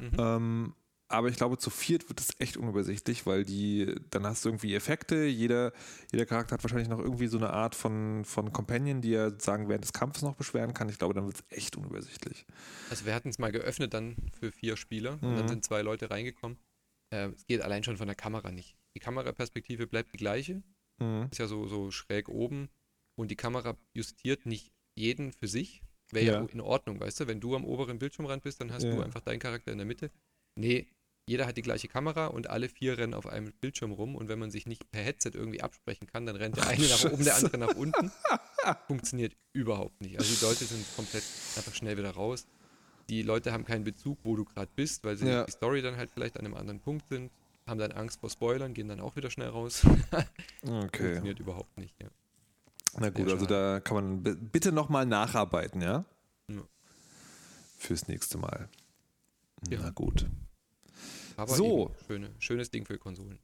Mhm. Ähm, aber ich glaube, zu viert wird es echt unübersichtlich, weil die, dann hast du irgendwie Effekte, jeder, jeder Charakter hat wahrscheinlich noch irgendwie so eine Art von, von Companion, die er sagen während des Kampfes noch beschweren kann. Ich glaube, dann wird es echt unübersichtlich. Also wir hatten es mal geöffnet dann für vier Spieler und Mhm. dann sind zwei Leute reingekommen. Äh, es geht allein schon von der Kamera nicht. Die Kameraperspektive bleibt die gleiche, Mhm. ist ja so, so schräg oben und die Kamera justiert nicht jeden für sich. Wäre ja. Ja. in Ordnung, weißt du? Wenn du am oberen Bildschirmrand bist, dann hast Ja. du einfach deinen Charakter in der Mitte. Nee, jeder hat die gleiche Kamera und alle vier rennen auf einem Bildschirm rum und wenn man sich nicht per Headset irgendwie absprechen kann, dann rennt der eine nach oben, der andere nach unten. Funktioniert überhaupt nicht. Also die Leute sind komplett einfach schnell wieder raus. Die Leute haben keinen Bezug, wo du gerade bist, weil sie Ja. die Story dann halt vielleicht an einem anderen Punkt sind, haben dann Angst vor Spoilern, gehen dann auch wieder schnell raus. Okay. Funktioniert überhaupt nicht. Ja. Na gut, also da kann man bitte nochmal nacharbeiten, ja? Ja. Fürs nächste Mal. Ja. Na gut. Aber So. schöne, schönes Ding für Konsolen.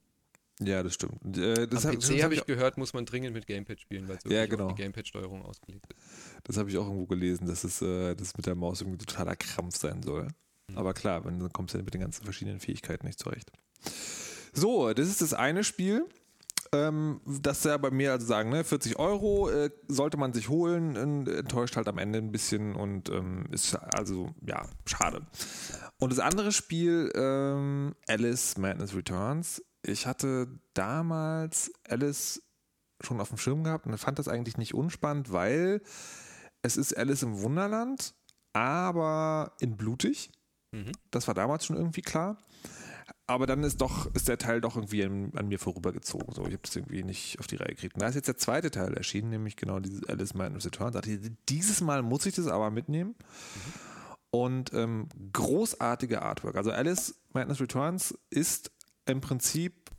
Ja, das stimmt. Äh, das Am hab- PC habe hab ich gehört, muss man dringend mit Gamepad spielen, weil es Ja, genau. die Gamepad-Steuerung ausgelegt ist. Das habe ich auch irgendwo gelesen, dass es äh, das mit der Maus irgendwie totaler Krampf sein soll. Mhm. Aber klar, wenn, dann kommst du ja mit den ganzen verschiedenen Fähigkeiten nicht zurecht. So, das ist das eine Spiel. Ähm, das ja bei mir also sagen, ne, 40 Euro äh, sollte man sich holen, enttäuscht halt am Ende ein bisschen und ähm, ist also, ja, schade. Und das andere Spiel, ähm, Alice Madness Returns. Ich hatte damals Alice schon auf dem Schirm gehabt und fand das eigentlich nicht unspannend, weil es ist Alice im Wunderland, aber in blutig. Mhm. Das war damals schon irgendwie klar. Aber dann ist doch, ist der Teil doch irgendwie an, an mir vorübergezogen. So, ich habe das irgendwie nicht auf die Reihe gekriegt. Und da ist jetzt der zweite Teil erschienen, nämlich genau dieses Alice Madness Returns. Da dachte ich, dieses Mal muss ich das aber mitnehmen. Und ähm, großartige Artwork. Also Alice Madness Returns ist im Prinzip,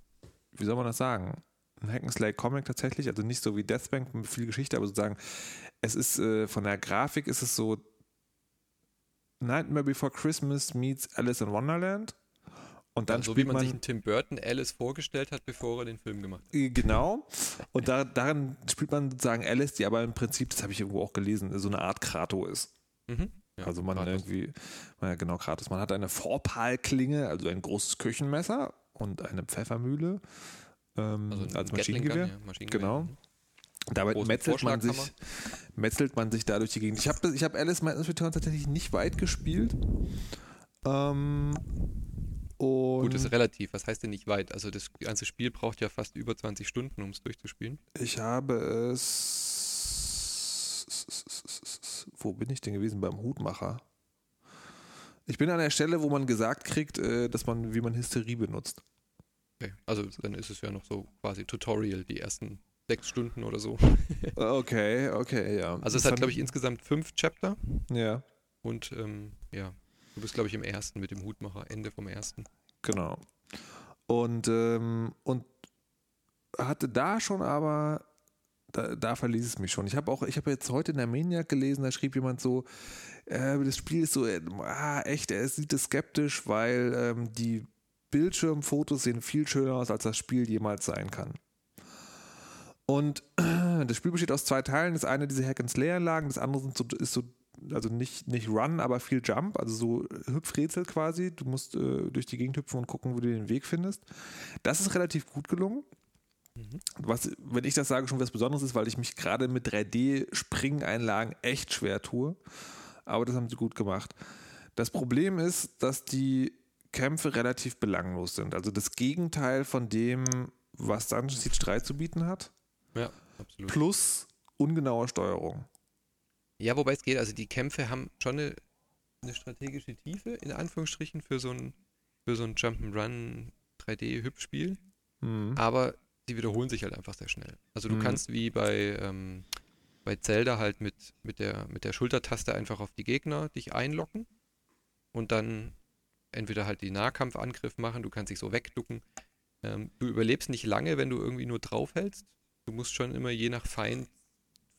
wie soll man das sagen? Ein Hack'n'Slay-Comic tatsächlich, also nicht so wie Deathbank mit viel Geschichte, aber sozusagen, es ist äh, von der Grafik ist es so Nightmare Before Christmas meets Alice in Wonderland. Und dann Ja, so wie man, man, sich Tim Burton Alice vorgestellt hat, bevor er den Film gemacht hat. Äh, Genau. Und da, darin spielt man sozusagen Alice, die aber im Prinzip, das habe ich irgendwo auch gelesen, so eine Art Krato ist. Mhm. Ja, also man Kratos. irgendwie, ja genau, Kratos. Man hat eine Vorpalklinge, also ein großes Küchenmesser und eine Pfeffermühle ähm, Also ein als Maschinengewehr. Ja, Maschinengewehr. Genau. Mhm. Damit großen metzelt man, sich, metzelt man sich da durch die Gegend. Ich habe ich hab Alice Madness Return tatsächlich nicht weit gespielt. Ähm, und Gut, ist relativ. Was heißt denn nicht weit? Also das ganze Spiel braucht ja fast über 20 Stunden, um es durchzuspielen. ich habe es. Wo bin ich denn gewesen? Beim Hutmacher. Ich bin an der Stelle, wo man gesagt kriegt, äh, dass man, wie man Hysterie benutzt. Okay. Also dann ist es ja noch so quasi Tutorial, die ersten sechs Stunden oder so. Okay, okay, ja. Also es hat, glaube ich, insgesamt fünf Chapter Ja, und ähm, ja, du bist, glaube ich, im ersten mit dem Hutmacher, Ende vom ersten. genau. Und, ähm, und hatte da schon aber, da, da verließ es mich schon. Ich habe auch, ich habe jetzt heute in der Maniac gelesen, da schrieb jemand so, äh, das Spiel ist so, äh, ah, echt, er sieht es skeptisch, weil ähm, die Bildschirmfotos sehen viel schöner aus, als das Spiel jemals sein kann. Und das Spiel besteht aus zwei Teilen. Das eine diese Hack-and-Slay-Anlagen, das andere sind so, ist so, also nicht, nicht Run, aber viel Jump, also so Hüpfrätsel quasi. Du musst äh, durch die Gegend hüpfen und gucken, wo du den Weg findest. Das ist relativ gut gelungen. Was, wenn ich das sage, schon was Besonderes ist, weil ich mich gerade mit 3D-Springeinlagen echt schwer tue. Aber das haben sie gut gemacht. Das Problem ist, dass die Kämpfe relativ belanglos sind. Also das Gegenteil von dem, was Dungeon Siege 3 zu bieten hat, Ja, absolut. plus ungenaue Steuerung. Ja, wobei es geht, also die Kämpfe haben schon eine, eine strategische Tiefe, in Anführungsstrichen, für so ein, für so ein Jump'n'Run 3D-Hübschspiel, Mhm. aber die wiederholen sich halt einfach sehr schnell. Also du Mhm. kannst wie bei, ähm, bei Zelda halt mit, mit, der, mit der Schultertaste einfach auf die Gegner dich einlocken und dann entweder halt die Nahkampfangriff machen, du kannst dich so wegducken. Ähm, du überlebst nicht lange, wenn du irgendwie nur draufhältst. Du musst schon immer je nach Feind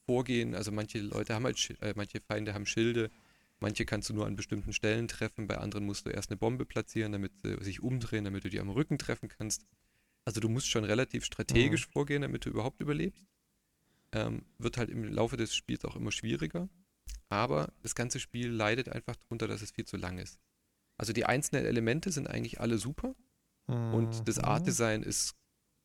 vorgehen. Also manche Leute haben halt, äh, manche Feinde haben Schilde, manche kannst du nur an bestimmten Stellen treffen, bei anderen musst du erst eine Bombe platzieren, damit sie sich umdrehen, damit du die am Rücken treffen kannst. Also du musst schon relativ strategisch vorgehen, damit du überhaupt überlebst. Ähm, wird halt im Laufe des Spiels auch immer schwieriger. Aber das ganze Spiel leidet einfach darunter, dass es viel zu lang ist. Also die einzelnen Elemente sind eigentlich alle super und das Mhm. Artdesign ist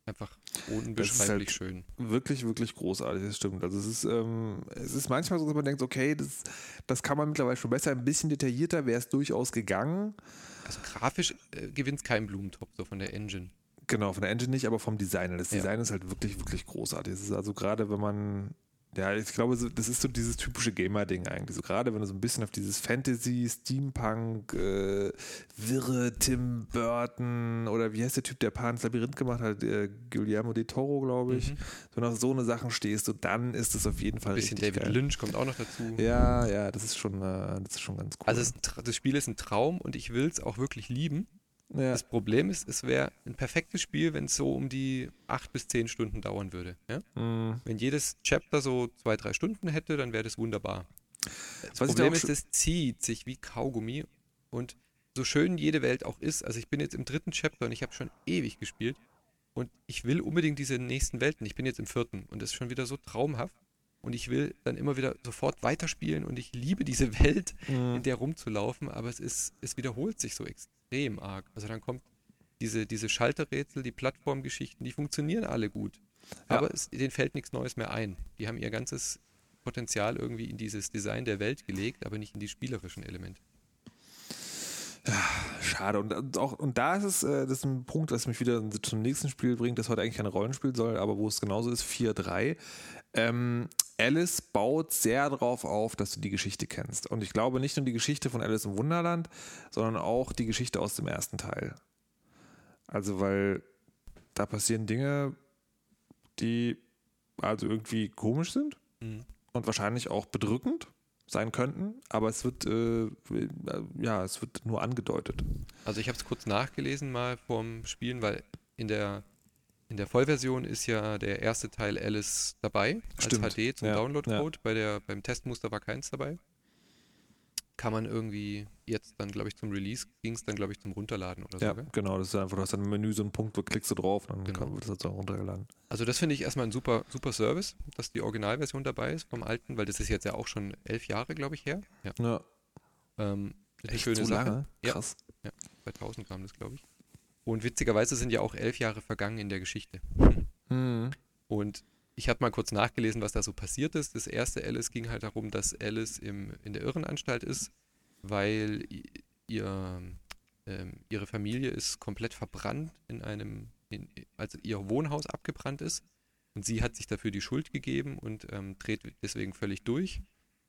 einfach unbeschreiblich halt- schön. Wirklich, wirklich großartig, das stimmt. Also es ist, ähm, es ist manchmal so, dass man denkt, okay, das, das kann man mittlerweile schon besser, ein bisschen detaillierter wäre es durchaus gegangen. Also grafisch äh, gewinnt kein Blumentopf so von der Engine. Genau, von der Engine nicht, aber vom Design. Das Ja. Design ist halt wirklich, wirklich großartig. Es ist also gerade, wenn man, ja, ich glaube, das ist so dieses typische Gamer-Ding eigentlich. So gerade, wenn du so ein bisschen auf dieses Fantasy, Steampunk, äh, wirre Tim Burton oder wie heißt der Typ, der Pan's Labyrinth gemacht hat, äh, Guillermo de Toro, glaube ich. Mhm. Wenn du auf so eine Sachen stehst, so, dann ist es auf jeden Fall Ein bisschen David geil. Lynch kommt auch noch dazu. Ja, ja, das ist schon, äh, das ist schon ganz cool. Also Tra- das Spiel ist ein Traum und ich will es auch wirklich lieben. Ja, Das Problem ist, es wäre ein perfektes Spiel, wenn es so um die acht bis zehn Stunden dauern würde. Ja? mh, Wenn jedes Chapter so zwei, drei Stunden hätte, dann wäre das wunderbar. Das Was da Problem ist, es zieht sich wie Kaugummi und so schön jede Welt auch ist, also ich bin jetzt im dritten Chapter und ich habe schon ewig gespielt und ich will unbedingt diese nächsten Welten. Ich bin jetzt im vierten und das ist schon wieder so traumhaft und ich will dann immer wieder sofort weiterspielen und ich liebe diese Welt, mh. in der rumzulaufen, aber es ist, es wiederholt sich so extrem arg. Also dann kommt diese, diese Schalterrätsel, die Plattformgeschichten, die funktionieren alle gut. Ja. Aber es, denen fällt nichts Neues mehr ein. Die haben ihr ganzes Potenzial irgendwie in dieses Design der Welt gelegt, aber nicht in die spielerischen Elemente. Schade. Und, auch, und da ist es, äh, das ist ein Punkt, das mich wieder zum nächsten Spiel bringt, das heute eigentlich kein Rollenspiel soll, aber wo es genauso ist, 4-3. Ähm, Alice baut sehr darauf auf, dass du die Geschichte kennst. Und ich glaube nicht nur die Geschichte von Alice im Wunderland, sondern auch die Geschichte aus dem ersten Teil. Also, weil da passieren Dinge, die also irgendwie komisch sind Mhm. und wahrscheinlich auch bedrückend sein könnten, aber es wird äh, ja, es wird nur angedeutet. Also ich habe es kurz nachgelesen mal vorm Spielen, weil in der, in der Vollversion ist ja der erste Teil Alice dabei, Stimmt, als HD zum ja, Downloadcode. Bei der, beim Testmuster war keins dabei. kann man irgendwie jetzt dann, glaube ich, zum Release ging es dann, glaube ich, zum Runterladen oder Ja, so. gell? genau. Das ist einfach, du hast dann im Menü so einen Punkt, wo klickst du drauf, dann Genau. kann, wird das auch runtergeladen. Also das finde ich erstmal ein super, super Service, dass die Originalversion dabei ist vom alten, weil das ist jetzt ja auch schon elf Jahre, glaube ich, her. Ja. Ja, Ähm, eine schöne so Sache. lange? Ja. Krass. 2000 kam das, glaube ich. Und witzigerweise sind ja auch elf Jahre vergangen in der Geschichte. Hm. Und ich habe mal kurz nachgelesen, was da so passiert ist. Das erste Alice ging halt darum, dass Alice im, in der Irrenanstalt ist, weil ihr, ähm, ihre Familie ist komplett verbrannt in einem, in, also ihr Wohnhaus abgebrannt ist. Und sie hat sich dafür die Schuld gegeben und ähm, dreht deswegen völlig durch,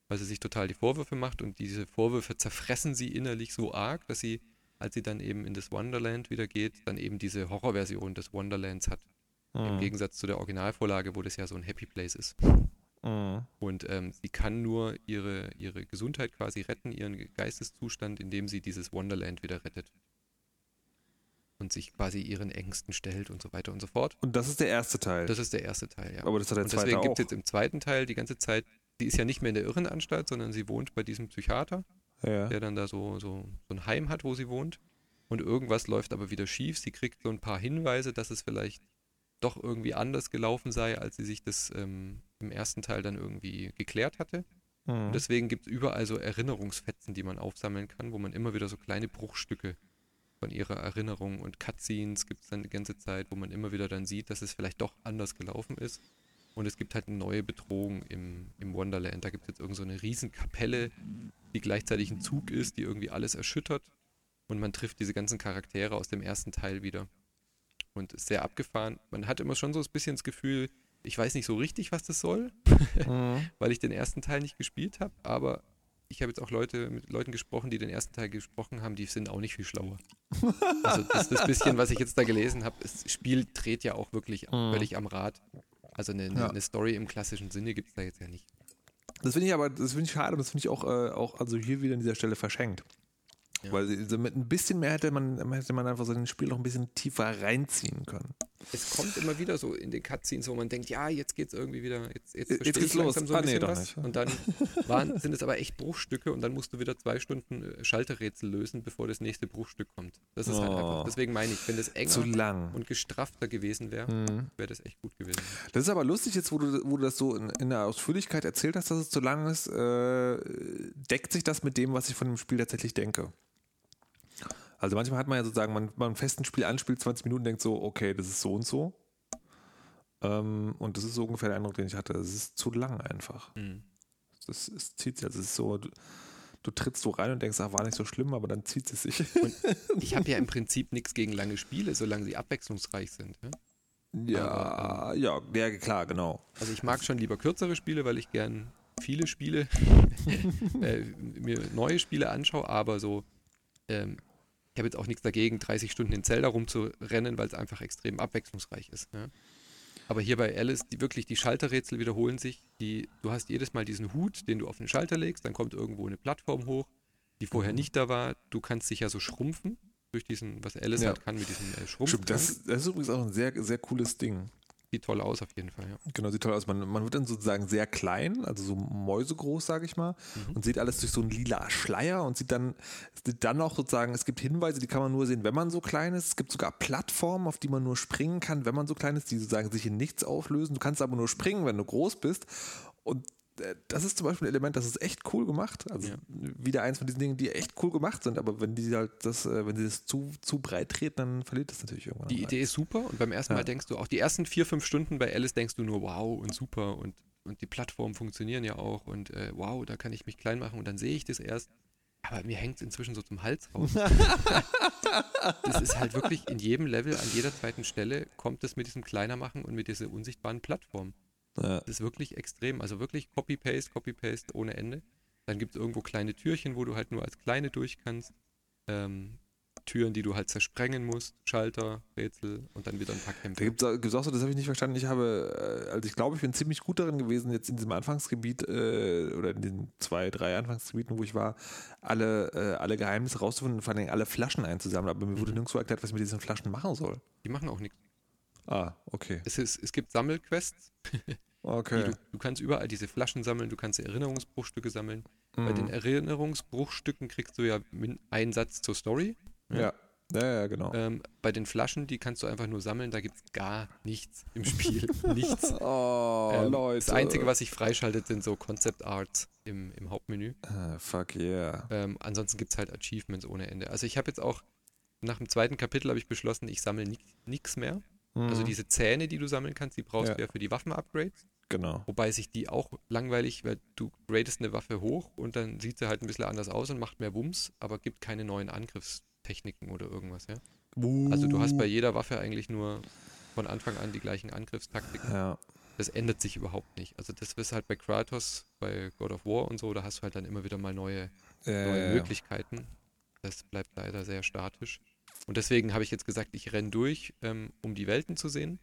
weil sie sich total die Vorwürfe macht. Und diese Vorwürfe zerfressen sie innerlich so arg, dass sie, als sie dann eben in das Wonderland wieder geht, dann eben diese Horrorversion des Wonderlands hat. Im Hm. Gegensatz zu der Originalvorlage, wo das ja so ein Happy Place ist. Hm. Und ähm, sie kann nur ihre, ihre Gesundheit quasi retten, ihren Geisteszustand, indem sie dieses Wonderland wieder rettet. Und sich quasi ihren Ängsten stellt und so weiter und so fort. Und das ist der erste Teil. Das ist der erste Teil, ja. aber das hat der und zweite deswegen gibt es jetzt im zweiten Teil die ganze Zeit, sie ist ja nicht mehr in der Irrenanstalt, sondern sie wohnt bei diesem Psychiater, ja. der dann da so, so, so ein Heim hat, wo sie wohnt. Und irgendwas läuft aber wieder schief. Sie kriegt so ein paar Hinweise, dass es vielleicht doch irgendwie anders gelaufen sei, als sie sich das ähm, im ersten Teil dann irgendwie geklärt hatte. Hm. Und deswegen gibt es überall so Erinnerungsfetzen, die man aufsammeln kann, wo man immer wieder so kleine Bruchstücke von ihrer Erinnerung und Cutscenes gibt es dann die ganze Zeit, wo man immer wieder dann sieht, dass es vielleicht doch anders gelaufen ist. Und es gibt halt eine neue Bedrohung im, im Wonderland. Da gibt es jetzt irgend so eine Riesenkapelle, die gleichzeitig ein Zug ist, die irgendwie alles erschüttert. Und man trifft diese ganzen Charaktere aus dem ersten Teil wieder. Und ist sehr abgefahren. Man hat immer schon so ein bisschen das Gefühl, ich weiß nicht so richtig, was das soll Hm. weil ich den ersten Teil nicht gespielt habe, aber ich habe jetzt auch Leute mit Leuten gesprochen, die den ersten Teil gesprochen haben, die sind auch nicht viel schlauer. Also das, das bisschen, was ich jetzt da gelesen habe, das Spiel dreht ja auch wirklich Mhm. völlig am Rad. Also eine, eine, Ja. eine Story im klassischen Sinne gibt es da jetzt ja nicht. Das finde ich aber, das finde ich schade und das finde ich auch, äh, auch also hier wieder an dieser Stelle verschenkt. Ja. Weil so mit ein bisschen mehr hätte man, hätte man einfach so ein Spiel noch ein bisschen tiefer reinziehen können. Es kommt immer wieder so in den Cutscenes, wo man denkt, ja, jetzt geht's irgendwie wieder, jetzt, jetzt, Jetzt geht's los. so Ah, nee, doch was. nicht. Und dann waren, sind es aber echt Bruchstücke und dann musst du wieder zwei Stunden äh, Schalterrätsel lösen, bevor das nächste Bruchstück kommt. Das ist halt Oh. einfach, deswegen meine ich, wenn das enger Zu lang. und gestraffter gewesen wäre, Hm. wäre das echt gut gewesen. Das ist aber lustig jetzt, wo du, wo du das so in, in der Ausführlichkeit erzählt hast, dass es zu lang ist, äh, deckt sich das mit dem, was ich von dem Spiel tatsächlich denke. Also manchmal hat man ja sozusagen, man, man fest ein Spiel anspielt, 20 Minuten, denkt so, okay, das ist so und so. Ähm, und das ist so ungefähr der Eindruck, den ich hatte. Es ist zu lang einfach. Mhm. Das ist, zieht sich, also es ist so, du, du trittst so rein und denkst, ach, war nicht so schlimm, aber dann zieht es sich. Ich habe ja im Prinzip nichts gegen lange Spiele, solange sie abwechslungsreich sind. Ja? ja, ja, ja, klar, genau. Also ich mag schon lieber kürzere Spiele, weil ich gern viele Spiele, äh, mir neue Spiele anschaue, aber so, ähm, ich habe jetzt auch nichts dagegen, 30 Stunden in Zelda rumzurennen, weil es einfach extrem abwechslungsreich ist. Ja? Aber hier bei Alice, die wirklich die Schalterrätsel wiederholen sich. Die, du hast jedes Mal diesen Hut, den du auf den Schalter legst, dann kommt irgendwo eine Plattform hoch, die vorher nicht da war. Du kannst dich ja so schrumpfen durch diesen, was Alice Ja. halt kann mit diesem äh, Schrumpf. Stimmt, das, das ist übrigens auch ein sehr, sehr cooles Ding. Sieht toll aus auf jeden Fall. Ja. Genau, sieht toll aus. Man, man wird dann sozusagen sehr klein, also so mäusegroß, sage ich mal, und sieht alles durch so einen lila Schleier und sieht dann, sieht dann auch sozusagen, es gibt Hinweise, die kann man nur sehen, wenn man so klein ist. Es gibt sogar Plattformen, auf die man nur springen kann, wenn man so klein ist, die sozusagen sich in nichts auflösen. Du kannst aber nur springen, wenn du groß bist. Und das ist zum Beispiel ein Element, das ist echt cool gemacht. Also Ja. wieder eins von diesen Dingen, die echt cool gemacht sind, aber wenn die halt das, äh, wenn sie das zu, zu breit treten, dann verliert das natürlich irgendwann. Die Idee ist super und beim ersten Ja. Mal denkst du, auch die ersten vier, fünf Stunden bei Alice denkst du nur, wow und super und, und die Plattformen funktionieren ja auch und äh, wow, da kann ich mich klein machen und dann sehe ich das erst. Aber mir hängt es inzwischen so zum Hals raus. das ist halt wirklich in jedem Level, an jeder zweiten Stelle kommt es mit diesem Kleinermachen und mit dieser unsichtbaren Plattform. Ja. Das ist wirklich extrem. Also wirklich Copy-Paste, Copy-Paste ohne Ende. Dann gibt es irgendwo kleine Türchen, wo du halt nur als kleine durch kannst. Ähm, Türen, die du halt zersprengen musst, Schalter, Rätsel und dann wieder ein paar Da Kämpfe. gibt es auch so, das habe ich nicht verstanden. Ich habe, äh, also ich glaube, ich bin ziemlich gut darin gewesen, jetzt in diesem Anfangsgebiet äh, oder in den zwei, drei Anfangsgebieten, wo ich war, alle, äh, alle Geheimnisse rauszufinden und vor allem alle Flaschen einzusammeln. Aber mir wurde nirgendwo erklärt, was ich mit diesen Flaschen machen soll. Die machen auch nichts. Ah, okay. Es, ist, es gibt Sammelquests, Okay. Du, du, kannst überall diese Flaschen sammeln, du kannst Erinnerungsbruchstücke sammeln. Mhm. Bei den. Erinnerungsbruchstücken kriegst du ja einen Satz zur Story. Ja. ja. Ja, ja, genau. Ähm, bei den Flaschen, die kannst du einfach nur sammeln, da gibt es gar nichts im Spiel. nichts. Oh, ähm, Leute. Das Einzige, was sich freischaltet, sind so Concept Arts im, im Hauptmenü. Ah, fuck yeah. Ähm, ansonsten gibt es halt Achievements ohne Ende. Also ich habe jetzt auch, nach dem zweiten Kapitel habe ich beschlossen, ich sammle nichts mehr. Also mhm. Also diese Zähne, die du sammeln kannst, die brauchst ja. du ja für die Waffen-Upgrades. Genau. Wobei sich die auch langweilig, weil du gradest eine Waffe hoch und dann sieht sie halt ein bisschen anders aus und macht mehr Wumms, aber gibt keine neuen Angriffstechniken oder irgendwas, ja. Uh. Also du hast bei jeder Waffe eigentlich nur von Anfang an die gleichen Angriffstaktiken. Ja. Das ändert sich überhaupt nicht. Also das ist halt bei Kratos, bei God of War und so, da hast du halt dann immer wieder mal neue, äh, neue Möglichkeiten. Das bleibt leider sehr statisch. Und deswegen habe ich jetzt gesagt, ich renne durch, ähm, um die Welten zu sehen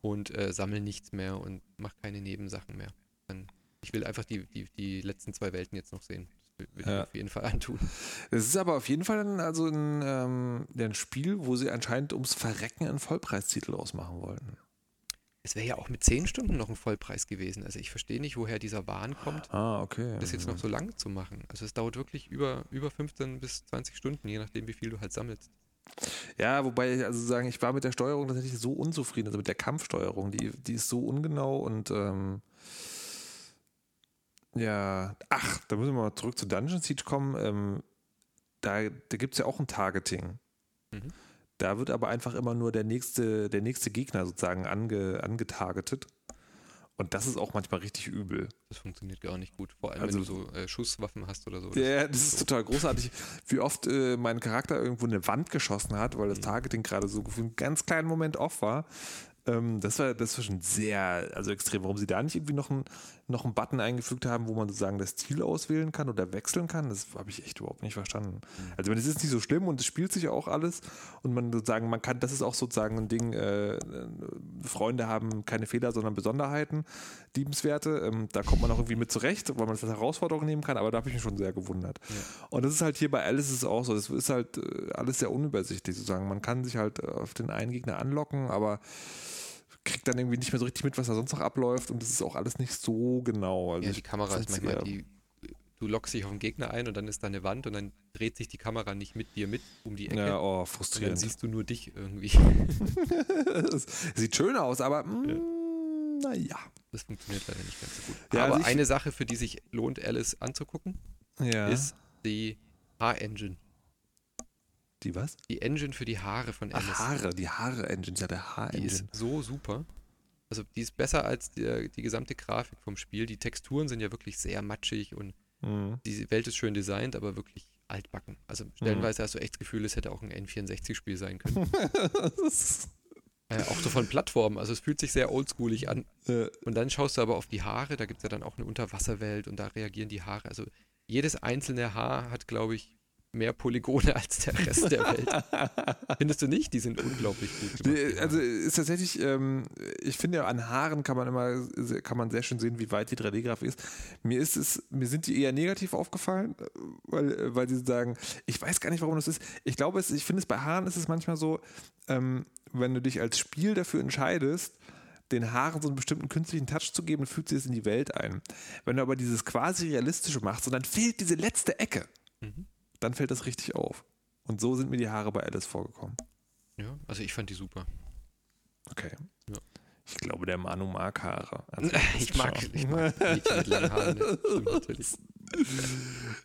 und äh, sammle nichts mehr und mache keine Nebensachen mehr. Dann, ich will einfach die, die, die letzten zwei Welten jetzt noch sehen. Das will, ja. ich auf jeden Fall antun. Es ist aber auf jeden Fall dann also ein, ähm, ein Spiel, wo sie anscheinend ums Verrecken einen Vollpreistitel ausmachen wollten. Es wäre ja auch mit zehn Stunden noch ein Vollpreis gewesen. Also ich verstehe nicht, woher dieser Wahn kommt, ah, okay. das jetzt noch so lang zu machen. Also es dauert wirklich über, über 15 bis 20 Stunden, je nachdem, wie viel du halt sammelst. Ja, wobei, also sagen, ich war mit der Steuerung tatsächlich so unzufrieden, also mit der Kampfsteuerung, die, die ist so ungenau und ähm, ja, ach, da müssen wir mal zurück zu Dungeon Siege kommen. Ähm, da da gibt es ja auch ein Targeting. Mhm. Da wird aber einfach immer nur der nächste, der nächste Gegner sozusagen ange, angetargetet. Und das ist auch manchmal richtig übel. Das funktioniert gar nicht gut. Vor allem, also, wenn du so äh, Schusswaffen hast oder so. Ja, das ist total großartig, wie oft äh, mein Charakter irgendwo eine Wand geschossen hat, weil das. Targeting gerade so für einen ganz kleinen Moment off war. Ähm, das, war, das war schon sehr, also extrem. Warum sie da nicht irgendwie noch, ein, noch einen Button eingefügt haben, wo man sozusagen das Ziel auswählen kann oder wechseln kann, das habe ich echt überhaupt nicht verstanden. Also, es ist nicht so schlimm und es spielt sich auch alles und man sozusagen, man kann, das ist auch sozusagen ein Ding, äh, Freunde haben keine Fehler, sondern Besonderheiten, liebenswerte. Ähm, da kommt man auch irgendwie mit zurecht, weil man das als Herausforderung nehmen kann, aber da habe ich mich schon sehr gewundert. Ja. Und das ist halt hier bei Alice ist auch so, das ist halt äh, alles sehr unübersichtlich sozusagen. Man kann sich halt auf den einen Gegner anlocken, aber kriegt dann irgendwie nicht mehr so richtig mit, was da sonst noch abläuft und das ist auch alles nicht so genau. Also ja, die Kamera ist manchmal, die, du lockst dich auf den Gegner ein und dann ist da eine Wand und dann dreht sich die Kamera nicht mit dir mit um die Ecke. Ja, oh, frustrierend. Und dann siehst du nur dich irgendwie. sieht schön aus, aber mh, ja. Mm, naja. Das funktioniert leider nicht ganz so gut. Ja, aber also eine Sache, für die sich lohnt, Alice anzugucken, ja. ist die H-Engine. Die was? Die Engine für die Haare von Alice. Ach, Haare, die Haare-Engine, ja, der Haar-Engine. Die ist so super. Also die ist besser als die, die, gesamte Grafik vom Spiel. Die Texturen sind ja wirklich sehr matschig und mhm. die Welt ist schön designt, aber wirklich altbacken. Also stellenweise mhm. hast du echt das Gefühl, es hätte auch ein N64-Spiel sein können. äh, auch so von Plattformen, also es fühlt sich sehr oldschoolig an. Ja. Und dann schaust du aber auf die Haare, da gibt es ja dann auch eine Unterwasserwelt und da reagieren die Haare. Also jedes einzelne Haar hat, glaube ich, mehr Polygone als der Rest der Welt. Findest du nicht? Die sind unglaublich gut gemacht. Also ist tatsächlich, ähm, ich finde ja an Haaren kann man immer, kann man sehr schön sehen, wie weit die 3D-Grafik ist. Mir ist es, mir sind die eher negativ aufgefallen, weil, weil sie sagen, ich weiß gar nicht, warum das ist. Ich glaube, es, ich finde es bei Haaren ist es manchmal so, ähm, wenn du dich als Spiel dafür entscheidest, den Haaren so einen bestimmten künstlichen Touch zu geben, fügt sie es in die Welt ein. Wenn du aber dieses quasi realistische machst, und dann fehlt diese letzte Ecke. Mhm dann fällt das richtig auf. Und so sind mir die Haare bei Alice vorgekommen. Ja, also ich fand die super. Okay. Ja. Ich glaube, der Manu mag Haare. Also ich, mag, ich mag Mädchen mit langen Haaren. Stimmt natürlich.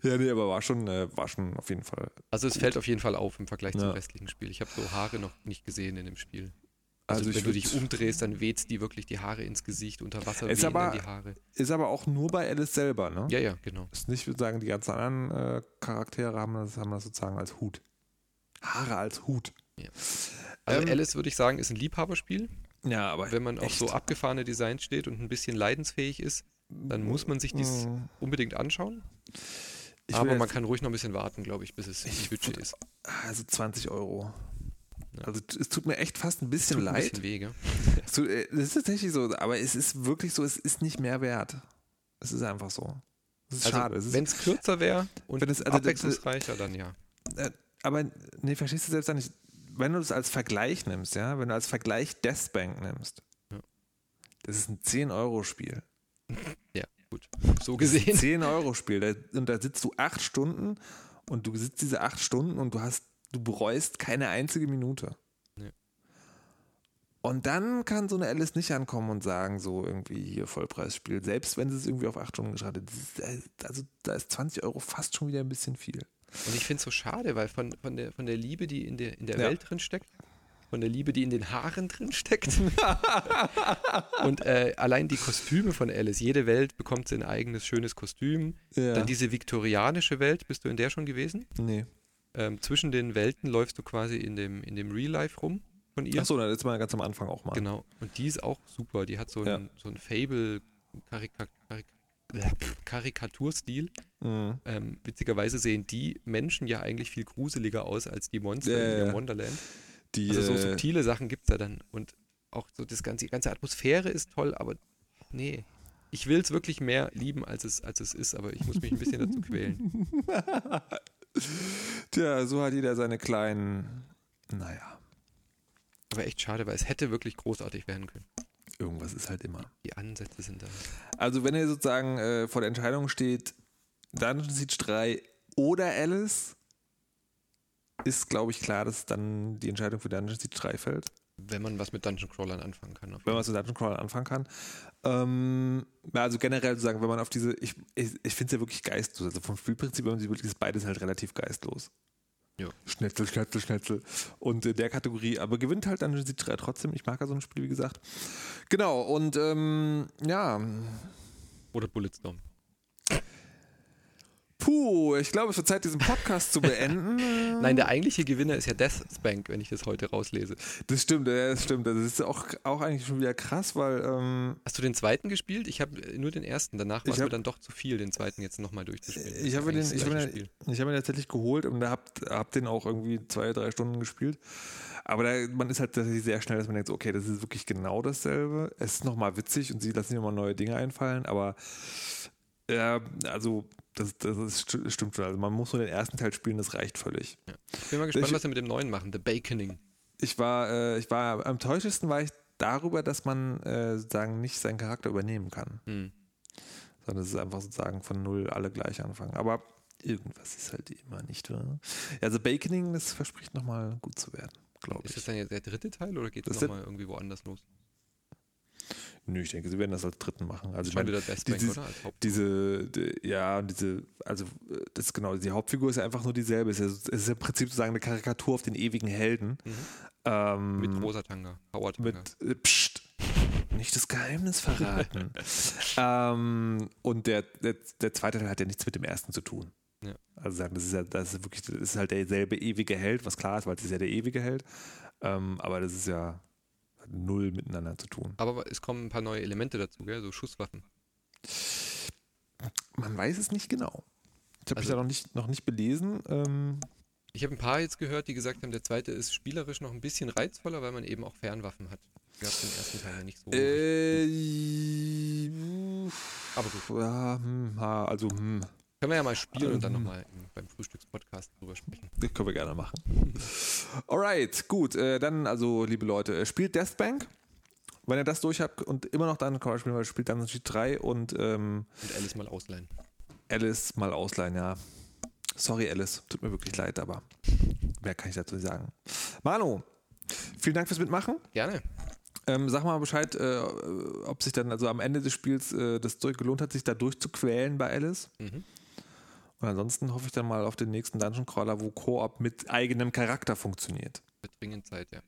Ja, nee, aber war schon, äh, war schon auf jeden Fall. Also es gut. fällt auf jeden Fall auf im Vergleich ja. zum restlichen Spiel. Ich habe so Haare noch nicht gesehen in dem Spiel. Also, also wenn du dich umdrehst, dann weht die wirklich die Haare ins Gesicht, unter Wasser ist aber, die Haare. Ist aber auch nur bei Alice selber, ne? Ja, ja, genau. Ist nicht, würde sagen, die ganzen anderen äh, Charaktere haben das, haben das sozusagen als Hut. Haare als Hut. Ja. Also ähm, Alice, würde ich sagen, ist ein Liebhaberspiel. Ja, aber Wenn man auf so abgefahrene Designs steht und ein bisschen leidensfähig ist, dann muss man sich dies mm. unbedingt anschauen. Ich aber man kann ruhig noch ein bisschen warten, glaube ich, bis es ich Budget ist. Also 20 Euro. Also es tut mir echt fast ein bisschen leid. Ein bisschen Wege. Äh, es ist tatsächlich so, aber es ist wirklich so, es ist nicht mehr wert. Es ist einfach so. Es ist also, schade. Wenn es kürzer wäre und es, also, abwechslungsreicher, dann ja. Äh, aber nee, verstehst du selbst nicht, wenn du es als Vergleich nimmst, ja, wenn du als Vergleich Deathbank nimmst, ja. Das ist ein 10-Euro-Spiel. Ja, gut. So gesehen. 10-Euro-Spiel. Da, und da sitzt du acht Stunden und du sitzt diese acht Stunden und du hast, du bereust keine einzige Minute. Nee. Und dann kann so eine Alice nicht ankommen und sagen, so irgendwie hier Vollpreisspiel, selbst wenn sie es irgendwie auf acht Stunden geschaltet hat. Also da ist 20 Euro fast schon wieder ein bisschen viel. Und ich finde es so schade, weil von, von, der, von der Liebe, die in der, in der Ja. Welt drin steckt, von der Liebe, die in den Haaren drin steckt. und äh, allein die Kostüme von Alice. Jede Welt bekommt sein eigenes schönes Kostüm. Ja. Dann diese viktorianische Welt, bist du in der schon gewesen? Nee. Ähm, zwischen den Welten läufst du quasi in dem, in dem Real Life rum von ihr. Achso, das ist mal ganz am Anfang auch mal. Genau. Und die ist auch super. Die hat so einen, Ja. so einen Fable Karika Karik äh, Karikaturstil. Mhm. Ähm, witzigerweise sehen die Menschen ja eigentlich viel gruseliger aus als die Monster Ja, in ja. Wonderland. Die, Also so äh, subtile Sachen gibt es da dann. Und auch so das ganze, die ganze Atmosphäre ist toll, aber nee. Ich will es wirklich mehr lieben, als es, als es ist, aber ich muss mich ein bisschen dazu quälen. Tja, so hat jeder seine kleinen, naja, Aber echt schade, weil es hätte wirklich großartig werden können. irgendwas ist halt immer. Die Ansätze sind da. Also wenn ihr sozusagen äh, vor der Entscheidung steht, Dungeon Siege 3 oder Alice, ist glaube ich klar, dass dann die Entscheidung für Dungeon Siege 3 fällt. Wenn man was mit Dungeon Crawlern anfangen kann. wenn man so Dungeon Crawler anfangen kann. Ähm, ja, also generell zu sagen, wenn man auf diese, ich, ich, ich finde es ja wirklich geistlos. Also vom Spielprinzip, wenn man sie wirklich, beides halt relativ geistlos. Ja. Schnetzel, Schnetzel, Schnetzel. Und in der Kategorie, aber gewinnt halt Dungeon Siege 3 trotzdem. Ich mag ja so ein Spiel, wie gesagt. Genau, und ähm, ja, Oder Bulletstorm. Puh, ich glaube, es wird Zeit, diesen Podcast zu beenden. Nein, der eigentliche Gewinner ist ja Death Spank, wenn ich das heute rauslese. Das stimmt, das stimmt. Das ist auch, auch eigentlich schon wieder krass, weil ähm, Hast du den zweiten gespielt? Ich habe nur den ersten. Danach war es mir hab- dann doch zu viel, den zweiten jetzt nochmal durchzuspielen. Ich habe den, ich habe gleiche den, ich habe ihn tatsächlich geholt und hab, hab den auch irgendwie zwei, drei Stunden gespielt. Aber da, man ist halt tatsächlich sehr schnell, dass man denkt, okay, das ist wirklich genau dasselbe. Es ist nochmal witzig und sie lassen sich nochmal neue Dinge einfallen, aber ja, also das, das ist, st- stimmt schon. Also man muss nur den ersten Teil spielen, das reicht völlig. Ich bin mal gespannt, Ich- was sie mit dem neuen machen. The Baconing. Ich war, äh, ich war am täuschesten war ich darüber, dass man äh, sozusagen nicht seinen Charakter übernehmen kann. Hm. sondern es ist einfach sozusagen von null alle gleich anfangen. Aber irgendwas ist halt immer nicht. Ja, also Baconing, das verspricht nochmal gut zu werden, glaube Ist das ich. dann jetzt der dritte Teil oder geht Das es nochmal irgendwie woanders los? Nö, ich denke, sie werden das als dritten machen. Also ich Schon meine, wieder Death Spank, dieses- diese, die, ja, und diese, also äh, das ist genau, die Hauptfigur ist ja einfach nur dieselbe. Es ist, es ist im Prinzip sozusagen eine Karikatur auf den ewigen Helden. Ähm, Mhm. mit rosa Tanga. Howard Tanga. mit äh, Psst, nicht das Geheimnis verraten. ähm, und der, der, der zweite Teil hat ja nichts mit dem ersten zu tun. Ja. Also sagen, das ist ja, das ist wirklich, das ist halt derselbe ewige Held, was klar ist, weil es ist ja der ewige Held. Ähm, aber das ist ja null miteinander zu tun. Aber es kommen ein paar neue Elemente dazu, gell? so Schusswaffen. Man weiß es nicht genau. Ich habe mich Also- da noch nicht, noch nicht belesen. Ähm, Ich habe ein paar jetzt gehört, die gesagt haben, der zweite ist spielerisch noch ein bisschen reizvoller, weil man eben auch Fernwaffen hat. Gab es im ersten Teil ja nicht so. äh, Aber gut. Ja, hm, also, hm, Können wir ja mal spielen und dann Ähm. nochmal beim Frühstückspodcast drüber sprechen. Das können wir gerne machen. Alright, gut. Äh, dann, also, liebe Leute, äh, spielt Deathbank. Wenn ihr das durch habt und immer noch dann Call spielen wollt, spielt dann Sheet 3 und ähm, Und Alice mal ausleihen. Alice mal ausleihen, ja. Sorry, Alice. Tut mir wirklich leid, aber mehr kann ich dazu nicht sagen. Manu, vielen Dank fürs Mitmachen. Gerne. Ähm, sag mal Bescheid, äh, ob sich dann also am Ende des Spiels äh, das gelohnt hat, sich da durchzuquälen bei Alice. Mhm. Und ansonsten hoffe ich dann mal auf den nächsten Dungeon Crawler, wo Koop mit eigenem Charakter funktioniert. Wird dringend Zeit, ja.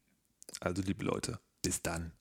Also, liebe Leute, bis dann.